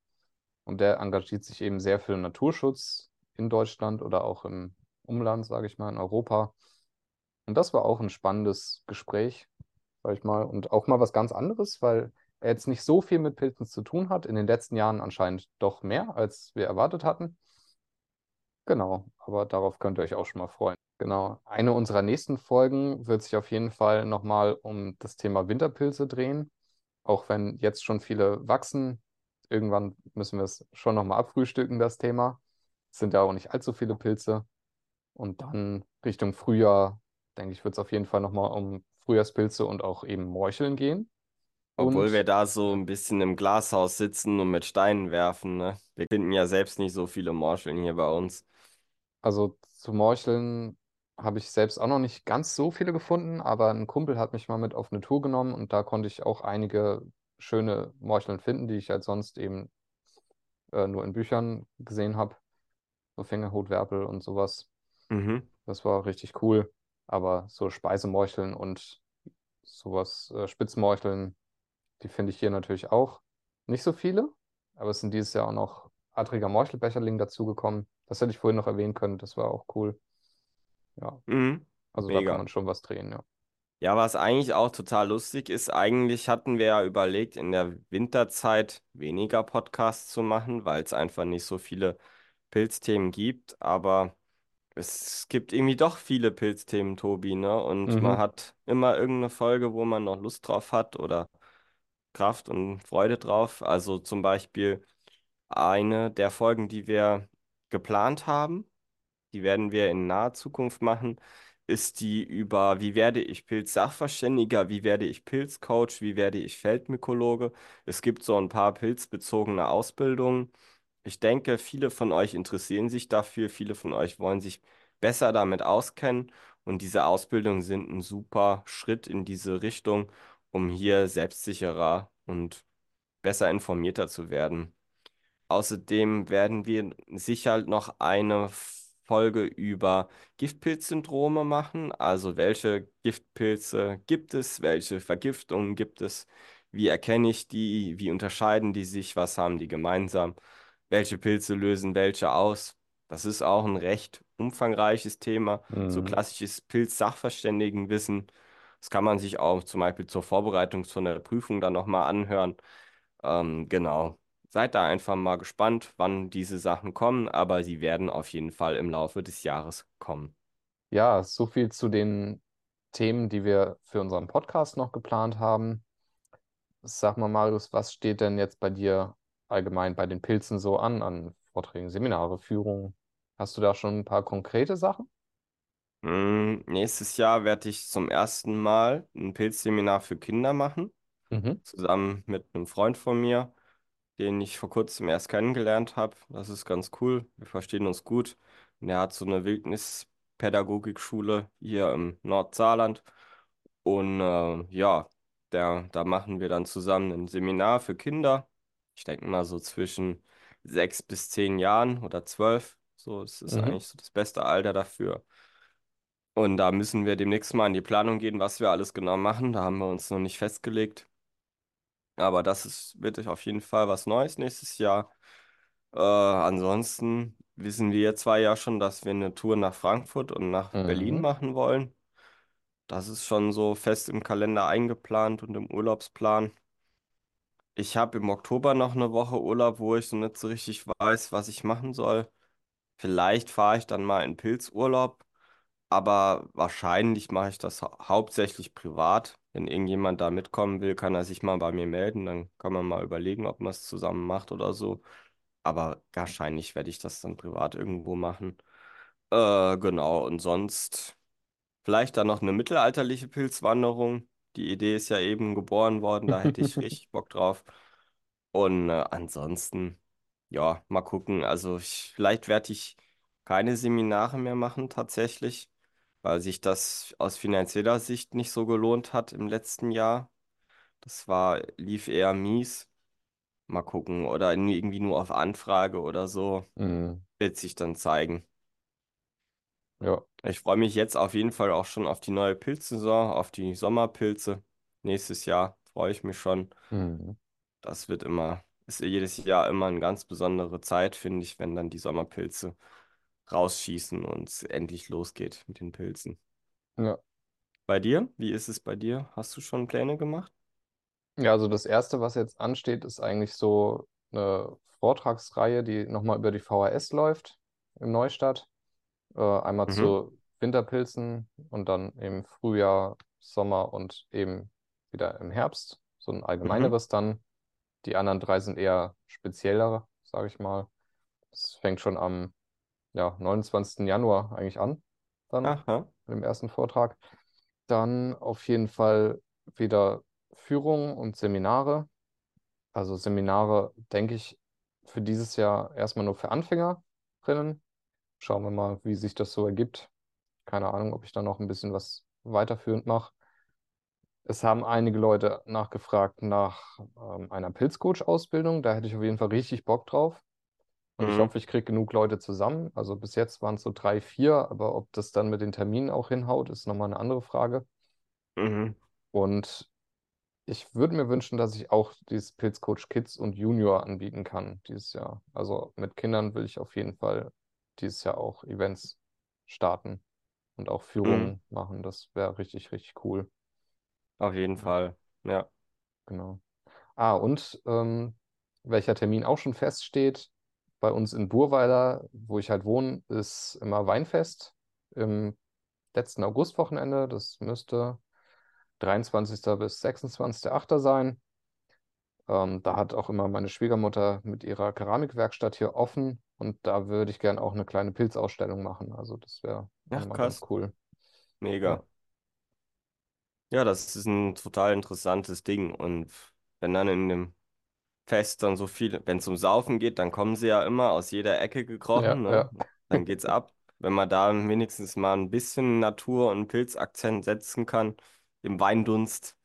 Und der engagiert sich eben sehr für den Naturschutz in Deutschland oder auch im Umland, sage ich mal, in Europa. Und das war auch ein spannendes Gespräch, sage ich mal. Und auch mal was ganz anderes, weil er jetzt nicht so viel mit Pilzen zu tun hat. In den letzten Jahren anscheinend doch mehr, als wir erwartet hatten. Genau, aber darauf könnt ihr euch auch schon mal freuen. Genau. Eine unserer nächsten Folgen wird sich auf jeden Fall nochmal um das Thema Winterpilze drehen. Auch wenn jetzt schon viele wachsen, irgendwann müssen wir es schon nochmal abfrühstücken, das Thema. Sind ja auch nicht allzu viele Pilze. Und dann Richtung Frühjahr, denke ich, wird es auf jeden Fall nochmal um Frühjahrspilze und auch eben Morcheln gehen. Obwohl wir Und da so ein bisschen im Glashaus sitzen und mit Steinen werfen, ne? Wir finden ja selbst nicht so viele Morcheln hier bei uns. also zu Morcheln habe ich selbst auch noch nicht ganz so viele gefunden, aber ein Kumpel hat mich mal mit auf eine Tour genommen und da konnte ich auch einige schöne Morcheln finden, die ich halt sonst eben äh, nur in Büchern gesehen habe. So Fingerhutwerpel und sowas. Mhm. Das war richtig cool. Aber so Speisemorcheln und sowas, äh, Spitzmorcheln, die finde ich hier natürlich auch. Nicht so viele, aber es sind dieses Jahr auch noch Adriger Morchelbecherling dazugekommen. Das hätte ich vorhin noch erwähnen können, das war auch cool. Ja, Mhm. also da kann Mega. man schon was drehen, ja. Ja, was eigentlich auch total lustig ist, eigentlich hatten wir ja überlegt, in der Winterzeit weniger Podcasts zu machen, weil es einfach nicht so viele Pilzthemen gibt. Aber es gibt irgendwie doch viele Pilzthemen, Tobi, ne? Und man Mhm, hat immer irgendeine Folge, wo man noch Lust drauf hat oder Kraft und Freude drauf. Also zum Beispiel eine der Folgen, die wir geplant haben, die werden wir in naher Zukunft machen, ist die über, wie werde ich Pilz-Sachverständiger, wie werde ich Pilzcoach, wie werde ich Feldmykologe. Es gibt so ein paar pilzbezogene Ausbildungen. Ich denke, viele von euch interessieren sich dafür, viele von euch wollen sich besser damit auskennen. Und diese Ausbildungen sind ein super Schritt in diese Richtung, um hier selbstsicherer und besser informierter zu werden. Außerdem werden wir sicher noch eine Folge über Giftpilzsyndrome machen. Also welche Giftpilze gibt es, welche Vergiftungen gibt es, wie erkenne ich die, wie unterscheiden die sich, was haben die gemeinsam, welche Pilze lösen welche aus. Das ist auch ein recht umfangreiches Thema, so Mhm. klassisches Pilz-Sachverständigenwissen. Das kann man sich auch zum Beispiel zur Vorbereitung zu einer Prüfung dann nochmal anhören. Ähm, genau. Seid da einfach mal gespannt, wann diese Sachen kommen, aber sie werden auf jeden Fall im Laufe des Jahres kommen. Ja, so viel zu den Themen, die wir für unseren Podcast noch geplant haben. Sag mal, Marius, was steht denn jetzt bei dir allgemein bei den Pilzen so an, an Vorträgen, Seminare, Führungen? Hast du da schon ein paar konkrete Sachen? Mm, nächstes Jahr werde ich zum ersten Mal ein Pilzseminar für Kinder machen, Mhm. zusammen mit einem Freund von mir, den ich vor kurzem erst kennengelernt habe. Das ist ganz cool. Wir verstehen uns gut. Und er hat so eine Wildnispädagogikschule hier im Nordsaarland. Und äh, ja, der, da machen wir dann zusammen ein Seminar für Kinder. Ich denke mal so zwischen sechs bis zehn Jahren oder zwölf. So, es ist Mhm. eigentlich so das beste Alter dafür. Und da müssen wir demnächst mal in die Planung gehen, was wir alles genau machen. Da haben wir uns noch nicht festgelegt. Aber das ist, wird auf jeden Fall was Neues nächstes Jahr. Äh, ansonsten wissen wir zwei ja schon, dass wir eine Tour nach Frankfurt und nach Berlin Mhm. machen wollen. Das ist schon so fest im Kalender eingeplant und im Urlaubsplan. Ich habe im Oktober noch eine Woche Urlaub, wo ich so nicht so richtig weiß, was ich machen soll. Vielleicht fahre ich dann mal in Pilzurlaub, aber wahrscheinlich mache ich das hau hauptsächlich privat. Wenn irgendjemand da mitkommen will, kann er sich mal bei mir melden. Dann kann man mal überlegen, ob man es zusammen macht oder so. Aber wahrscheinlich werde ich das dann privat irgendwo machen. Äh, genau. Und sonst vielleicht dann noch eine mittelalterliche Pilzwanderung. Die Idee ist ja eben geboren worden, da hätte ich *laughs* richtig Bock drauf. Und äh, ansonsten, ja, mal gucken. Also ich, vielleicht werde ich keine Seminare mehr machen tatsächlich, weil sich das aus finanzieller Sicht nicht so gelohnt hat im letzten Jahr. Das war, lief eher mies. Mal gucken. Oder irgendwie nur auf Anfrage oder so. Mhm. Wird sich dann zeigen. Ja. Ich freue mich jetzt auf jeden Fall auch schon auf die neue Pilzsaison, auf die Sommerpilze. Nächstes Jahr freue ich mich schon. Mhm. Das wird immer, ist jedes Jahr immer eine ganz besondere Zeit, finde ich, wenn dann die Sommerpilze rausschießen und es endlich losgeht mit den Pilzen. Ja. Bei dir? Wie ist es bei dir? Hast du schon Pläne gemacht? Ja, also das Erste, was jetzt ansteht, ist eigentlich so eine Vortragsreihe, die nochmal über die VHS läuft in Neustadt. Äh, einmal Mhm, zu Winterpilzen und dann im Frühjahr, Sommer und eben wieder im Herbst. So ein mhm. allgemeineres dann. Die anderen drei sind eher spezieller, sage ich mal. Es fängt schon am ja, 29. Januar eigentlich an, dann Aha. mit dem ersten Vortrag. Dann auf jeden Fall wieder Führungen und Seminare. Also Seminare, denke ich, für dieses Jahr erstmal nur für Anfängerinnen. Schauen wir mal, wie sich das so ergibt. Keine Ahnung, ob ich da noch ein bisschen was weiterführend mache. Es haben einige Leute nachgefragt nach ähm, einer Pilzcoach-Ausbildung. Da hätte ich auf jeden Fall richtig Bock drauf. Und ich Mhm, hoffe, ich kriege genug Leute zusammen. Also bis jetzt waren es so drei, vier, aber ob das dann mit den Terminen auch hinhaut, ist nochmal eine andere Frage. mhm, Und ich würde mir wünschen, dass ich auch dieses Pilzcoach Kids und Junior anbieten kann dieses Jahr. Also mit Kindern will ich auf jeden Fall dieses Jahr auch Events starten und auch mhm. Führungen machen. Das wäre richtig, richtig cool. Auf jeden Fall. Ja. genau. Ah, und ähm, welcher Termin auch schon feststeht, bei uns in Burweiler, wo ich halt wohne, ist immer Weinfest im letzten Augustwochenende. Das müsste 23. bis 26.8. sein. Ähm, da hat auch immer meine Schwiegermutter mit ihrer Keramikwerkstatt hier offen und da würde ich gern auch eine kleine Pilzausstellung machen. Also das wäre ganz cool. Ja. Mega. Ja, das ist ein total interessantes Ding. Und wenn dann in dem Fest dann so viele, wenn es um Saufen geht, dann kommen sie ja immer aus jeder Ecke Ja, gekrochen, ne? ja. Dann geht's ab. Wenn man da wenigstens mal ein bisschen Natur- und Pilzakzent setzen kann, im Weindunst,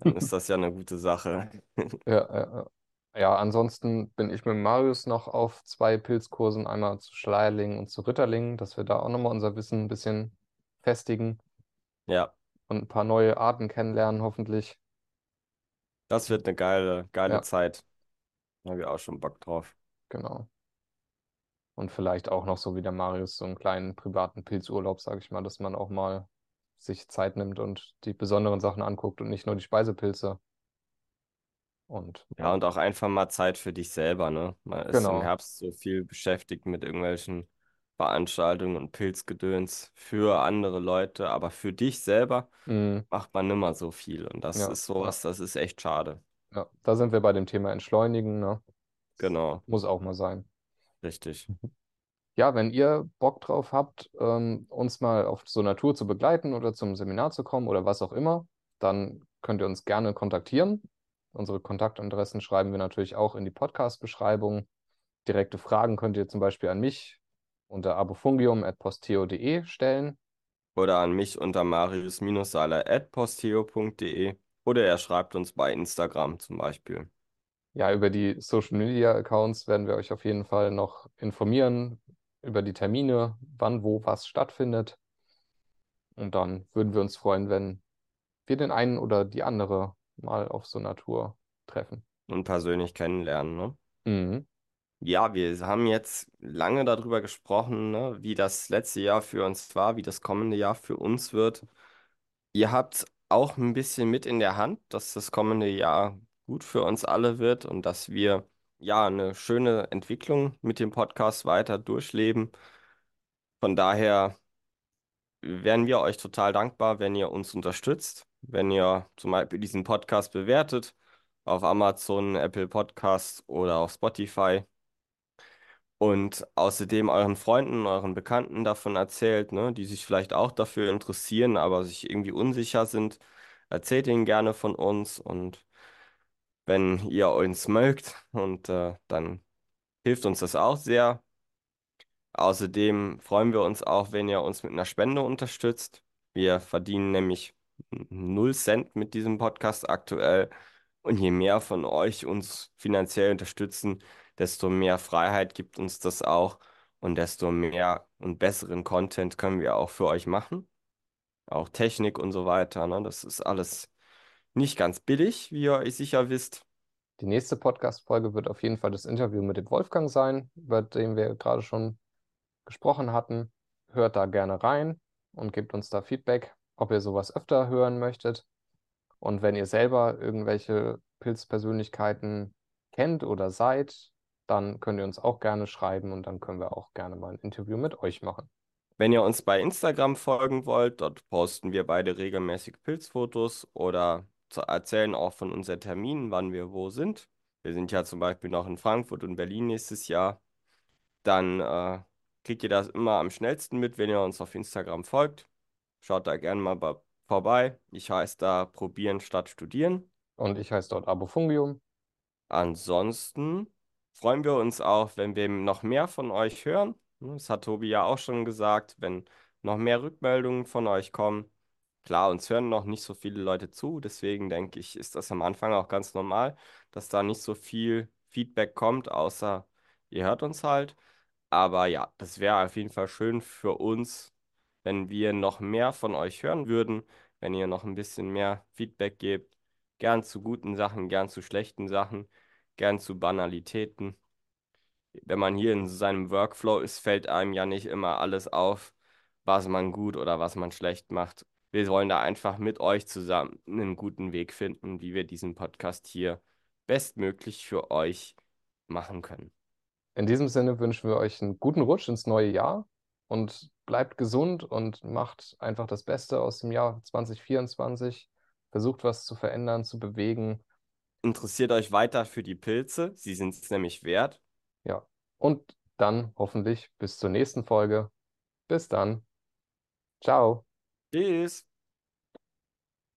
dann ist *laughs* das ja eine gute Sache. *laughs* Ja, ja, ja. Ansonsten bin ich mit Marius noch auf zwei Pilzkursen, einmal zu Schleierlingen und zu Ritterlingen, dass wir da auch nochmal unser Wissen ein bisschen festigen Ja, und ein paar neue Arten kennenlernen, hoffentlich. das wird eine geile, geile Ja, Zeit. Da habe ich auch schon Bock drauf. genau. Und vielleicht auch noch so wie der Marius so einen kleinen privaten Pilzurlaub, sage ich mal, dass man auch mal sich Zeit nimmt und die besonderen Sachen anguckt und nicht nur die Speisepilze. Und Ja, und auch einfach mal Zeit für dich selber, ne? Man ist im genau. Herbst so viel beschäftigt mit irgendwelchen Veranstaltungen und Pilzgedöns für andere Leute, aber für dich selber Mm, macht man nimmer so viel. Und das ja, ist sowas, das ist echt schade. ja. Da sind wir bei dem Thema Entschleunigen, ne? Das Genau, muss auch mal sein. richtig. Ja, wenn ihr Bock drauf habt, ähm, uns mal auf so einer Tour zu begleiten oder zum Seminar zu kommen oder was auch immer, dann könnt ihr uns gerne kontaktieren. Unsere Kontaktadressen schreiben wir natürlich auch in die Podcast-Beschreibung. Direkte Fragen könnt ihr zum Beispiel an mich unter abofungium.posteo.de stellen. Oder an mich unter marius-seiler.posteo.de oder er schreibt uns bei Instagram zum Beispiel. Ja, über die Social Media Accounts werden wir euch auf jeden Fall noch informieren, über die Termine, wann, wo, was stattfindet. Und dann würden wir uns freuen, wenn wir den einen oder die andere mal auf so einer Tour treffen. Und persönlich kennenlernen, ne? Mhm. Ja, wir haben jetzt lange darüber gesprochen, ne, wie das letzte Jahr für uns war, wie das kommende Jahr für uns wird. Ihr habt auch ein bisschen mit in der Hand, dass das kommende Jahr gut für uns alle wird und dass wir ja eine schöne Entwicklung mit dem Podcast weiter durchleben. Von daher wären wir euch total dankbar, wenn ihr uns unterstützt, wenn ihr zum Beispiel diesen Podcast bewertet auf Amazon, Apple Podcasts oder auf Spotify. Und außerdem euren Freunden, euren Bekannten davon erzählt, ne, die sich vielleicht auch dafür interessieren, aber sich irgendwie unsicher sind. Erzählt ihnen gerne von uns und wenn ihr uns mögt und äh, dann hilft uns das auch sehr. Außerdem freuen wir uns auch, wenn ihr uns mit einer Spende unterstützt. Wir verdienen nämlich null Cent mit diesem Podcast aktuell. Und je mehr von euch uns finanziell unterstützen, desto mehr Freiheit gibt uns das auch und desto mehr und besseren Content können wir auch für euch machen. Auch Technik und so weiter. Ne? Das ist alles nicht ganz billig, wie ihr euch sicher wisst. Die nächste Podcast-Folge wird auf jeden Fall das Interview mit dem Wolfgang sein, über den wir gerade schon gesprochen hatten. Hört da gerne rein und gebt uns da Feedback, ob ihr sowas öfter hören möchtet. Und wenn ihr selber irgendwelche Pilzpersönlichkeiten kennt oder seid, dann könnt ihr uns auch gerne schreiben und dann können wir auch gerne mal ein Interview mit euch machen. Wenn ihr uns bei Instagram folgen wollt, dort posten wir beide regelmäßig Pilzfotos oder erzählen auch von unseren Terminen, wann wir wo sind. Wir sind ja zum Beispiel noch in Frankfurt und Berlin nächstes Jahr. Dann äh, kriegt ihr das immer am schnellsten mit, wenn ihr uns auf Instagram folgt. Schaut da gerne mal bei, vorbei. Ich heiße da Probieren statt Studieren. Und ich heiße dort Abofungium. Ansonsten freuen wir uns auch, wenn wir noch mehr von euch hören. Das hat Tobi ja auch schon gesagt, wenn noch mehr Rückmeldungen von euch kommen. Klar, uns hören noch nicht so viele Leute zu, deswegen denke ich, ist das am Anfang auch ganz normal, dass da nicht so viel Feedback kommt, außer ihr hört uns halt. Aber ja, das wäre auf jeden Fall schön für uns, wenn wir noch mehr von euch hören würden, wenn ihr noch ein bisschen mehr Feedback gebt. Gern zu guten Sachen, gern zu schlechten Sachen, gern zu Banalitäten. Wenn man hier in seinem Workflow ist, fällt einem ja nicht immer alles auf, was man gut oder was man schlecht macht. Wir wollen da einfach mit euch zusammen einen guten Weg finden, wie wir diesen Podcast hier bestmöglich für euch machen können. In diesem Sinne wünschen wir euch einen guten Rutsch ins neue Jahr und bleibt gesund und macht einfach das Beste aus dem Jahr 2024. Versucht was zu verändern, zu bewegen. Interessiert euch weiter für die Pilze, sie sind es nämlich wert. Ja. Und dann hoffentlich bis zur nächsten Folge. Bis dann. Ciao. Tschüss.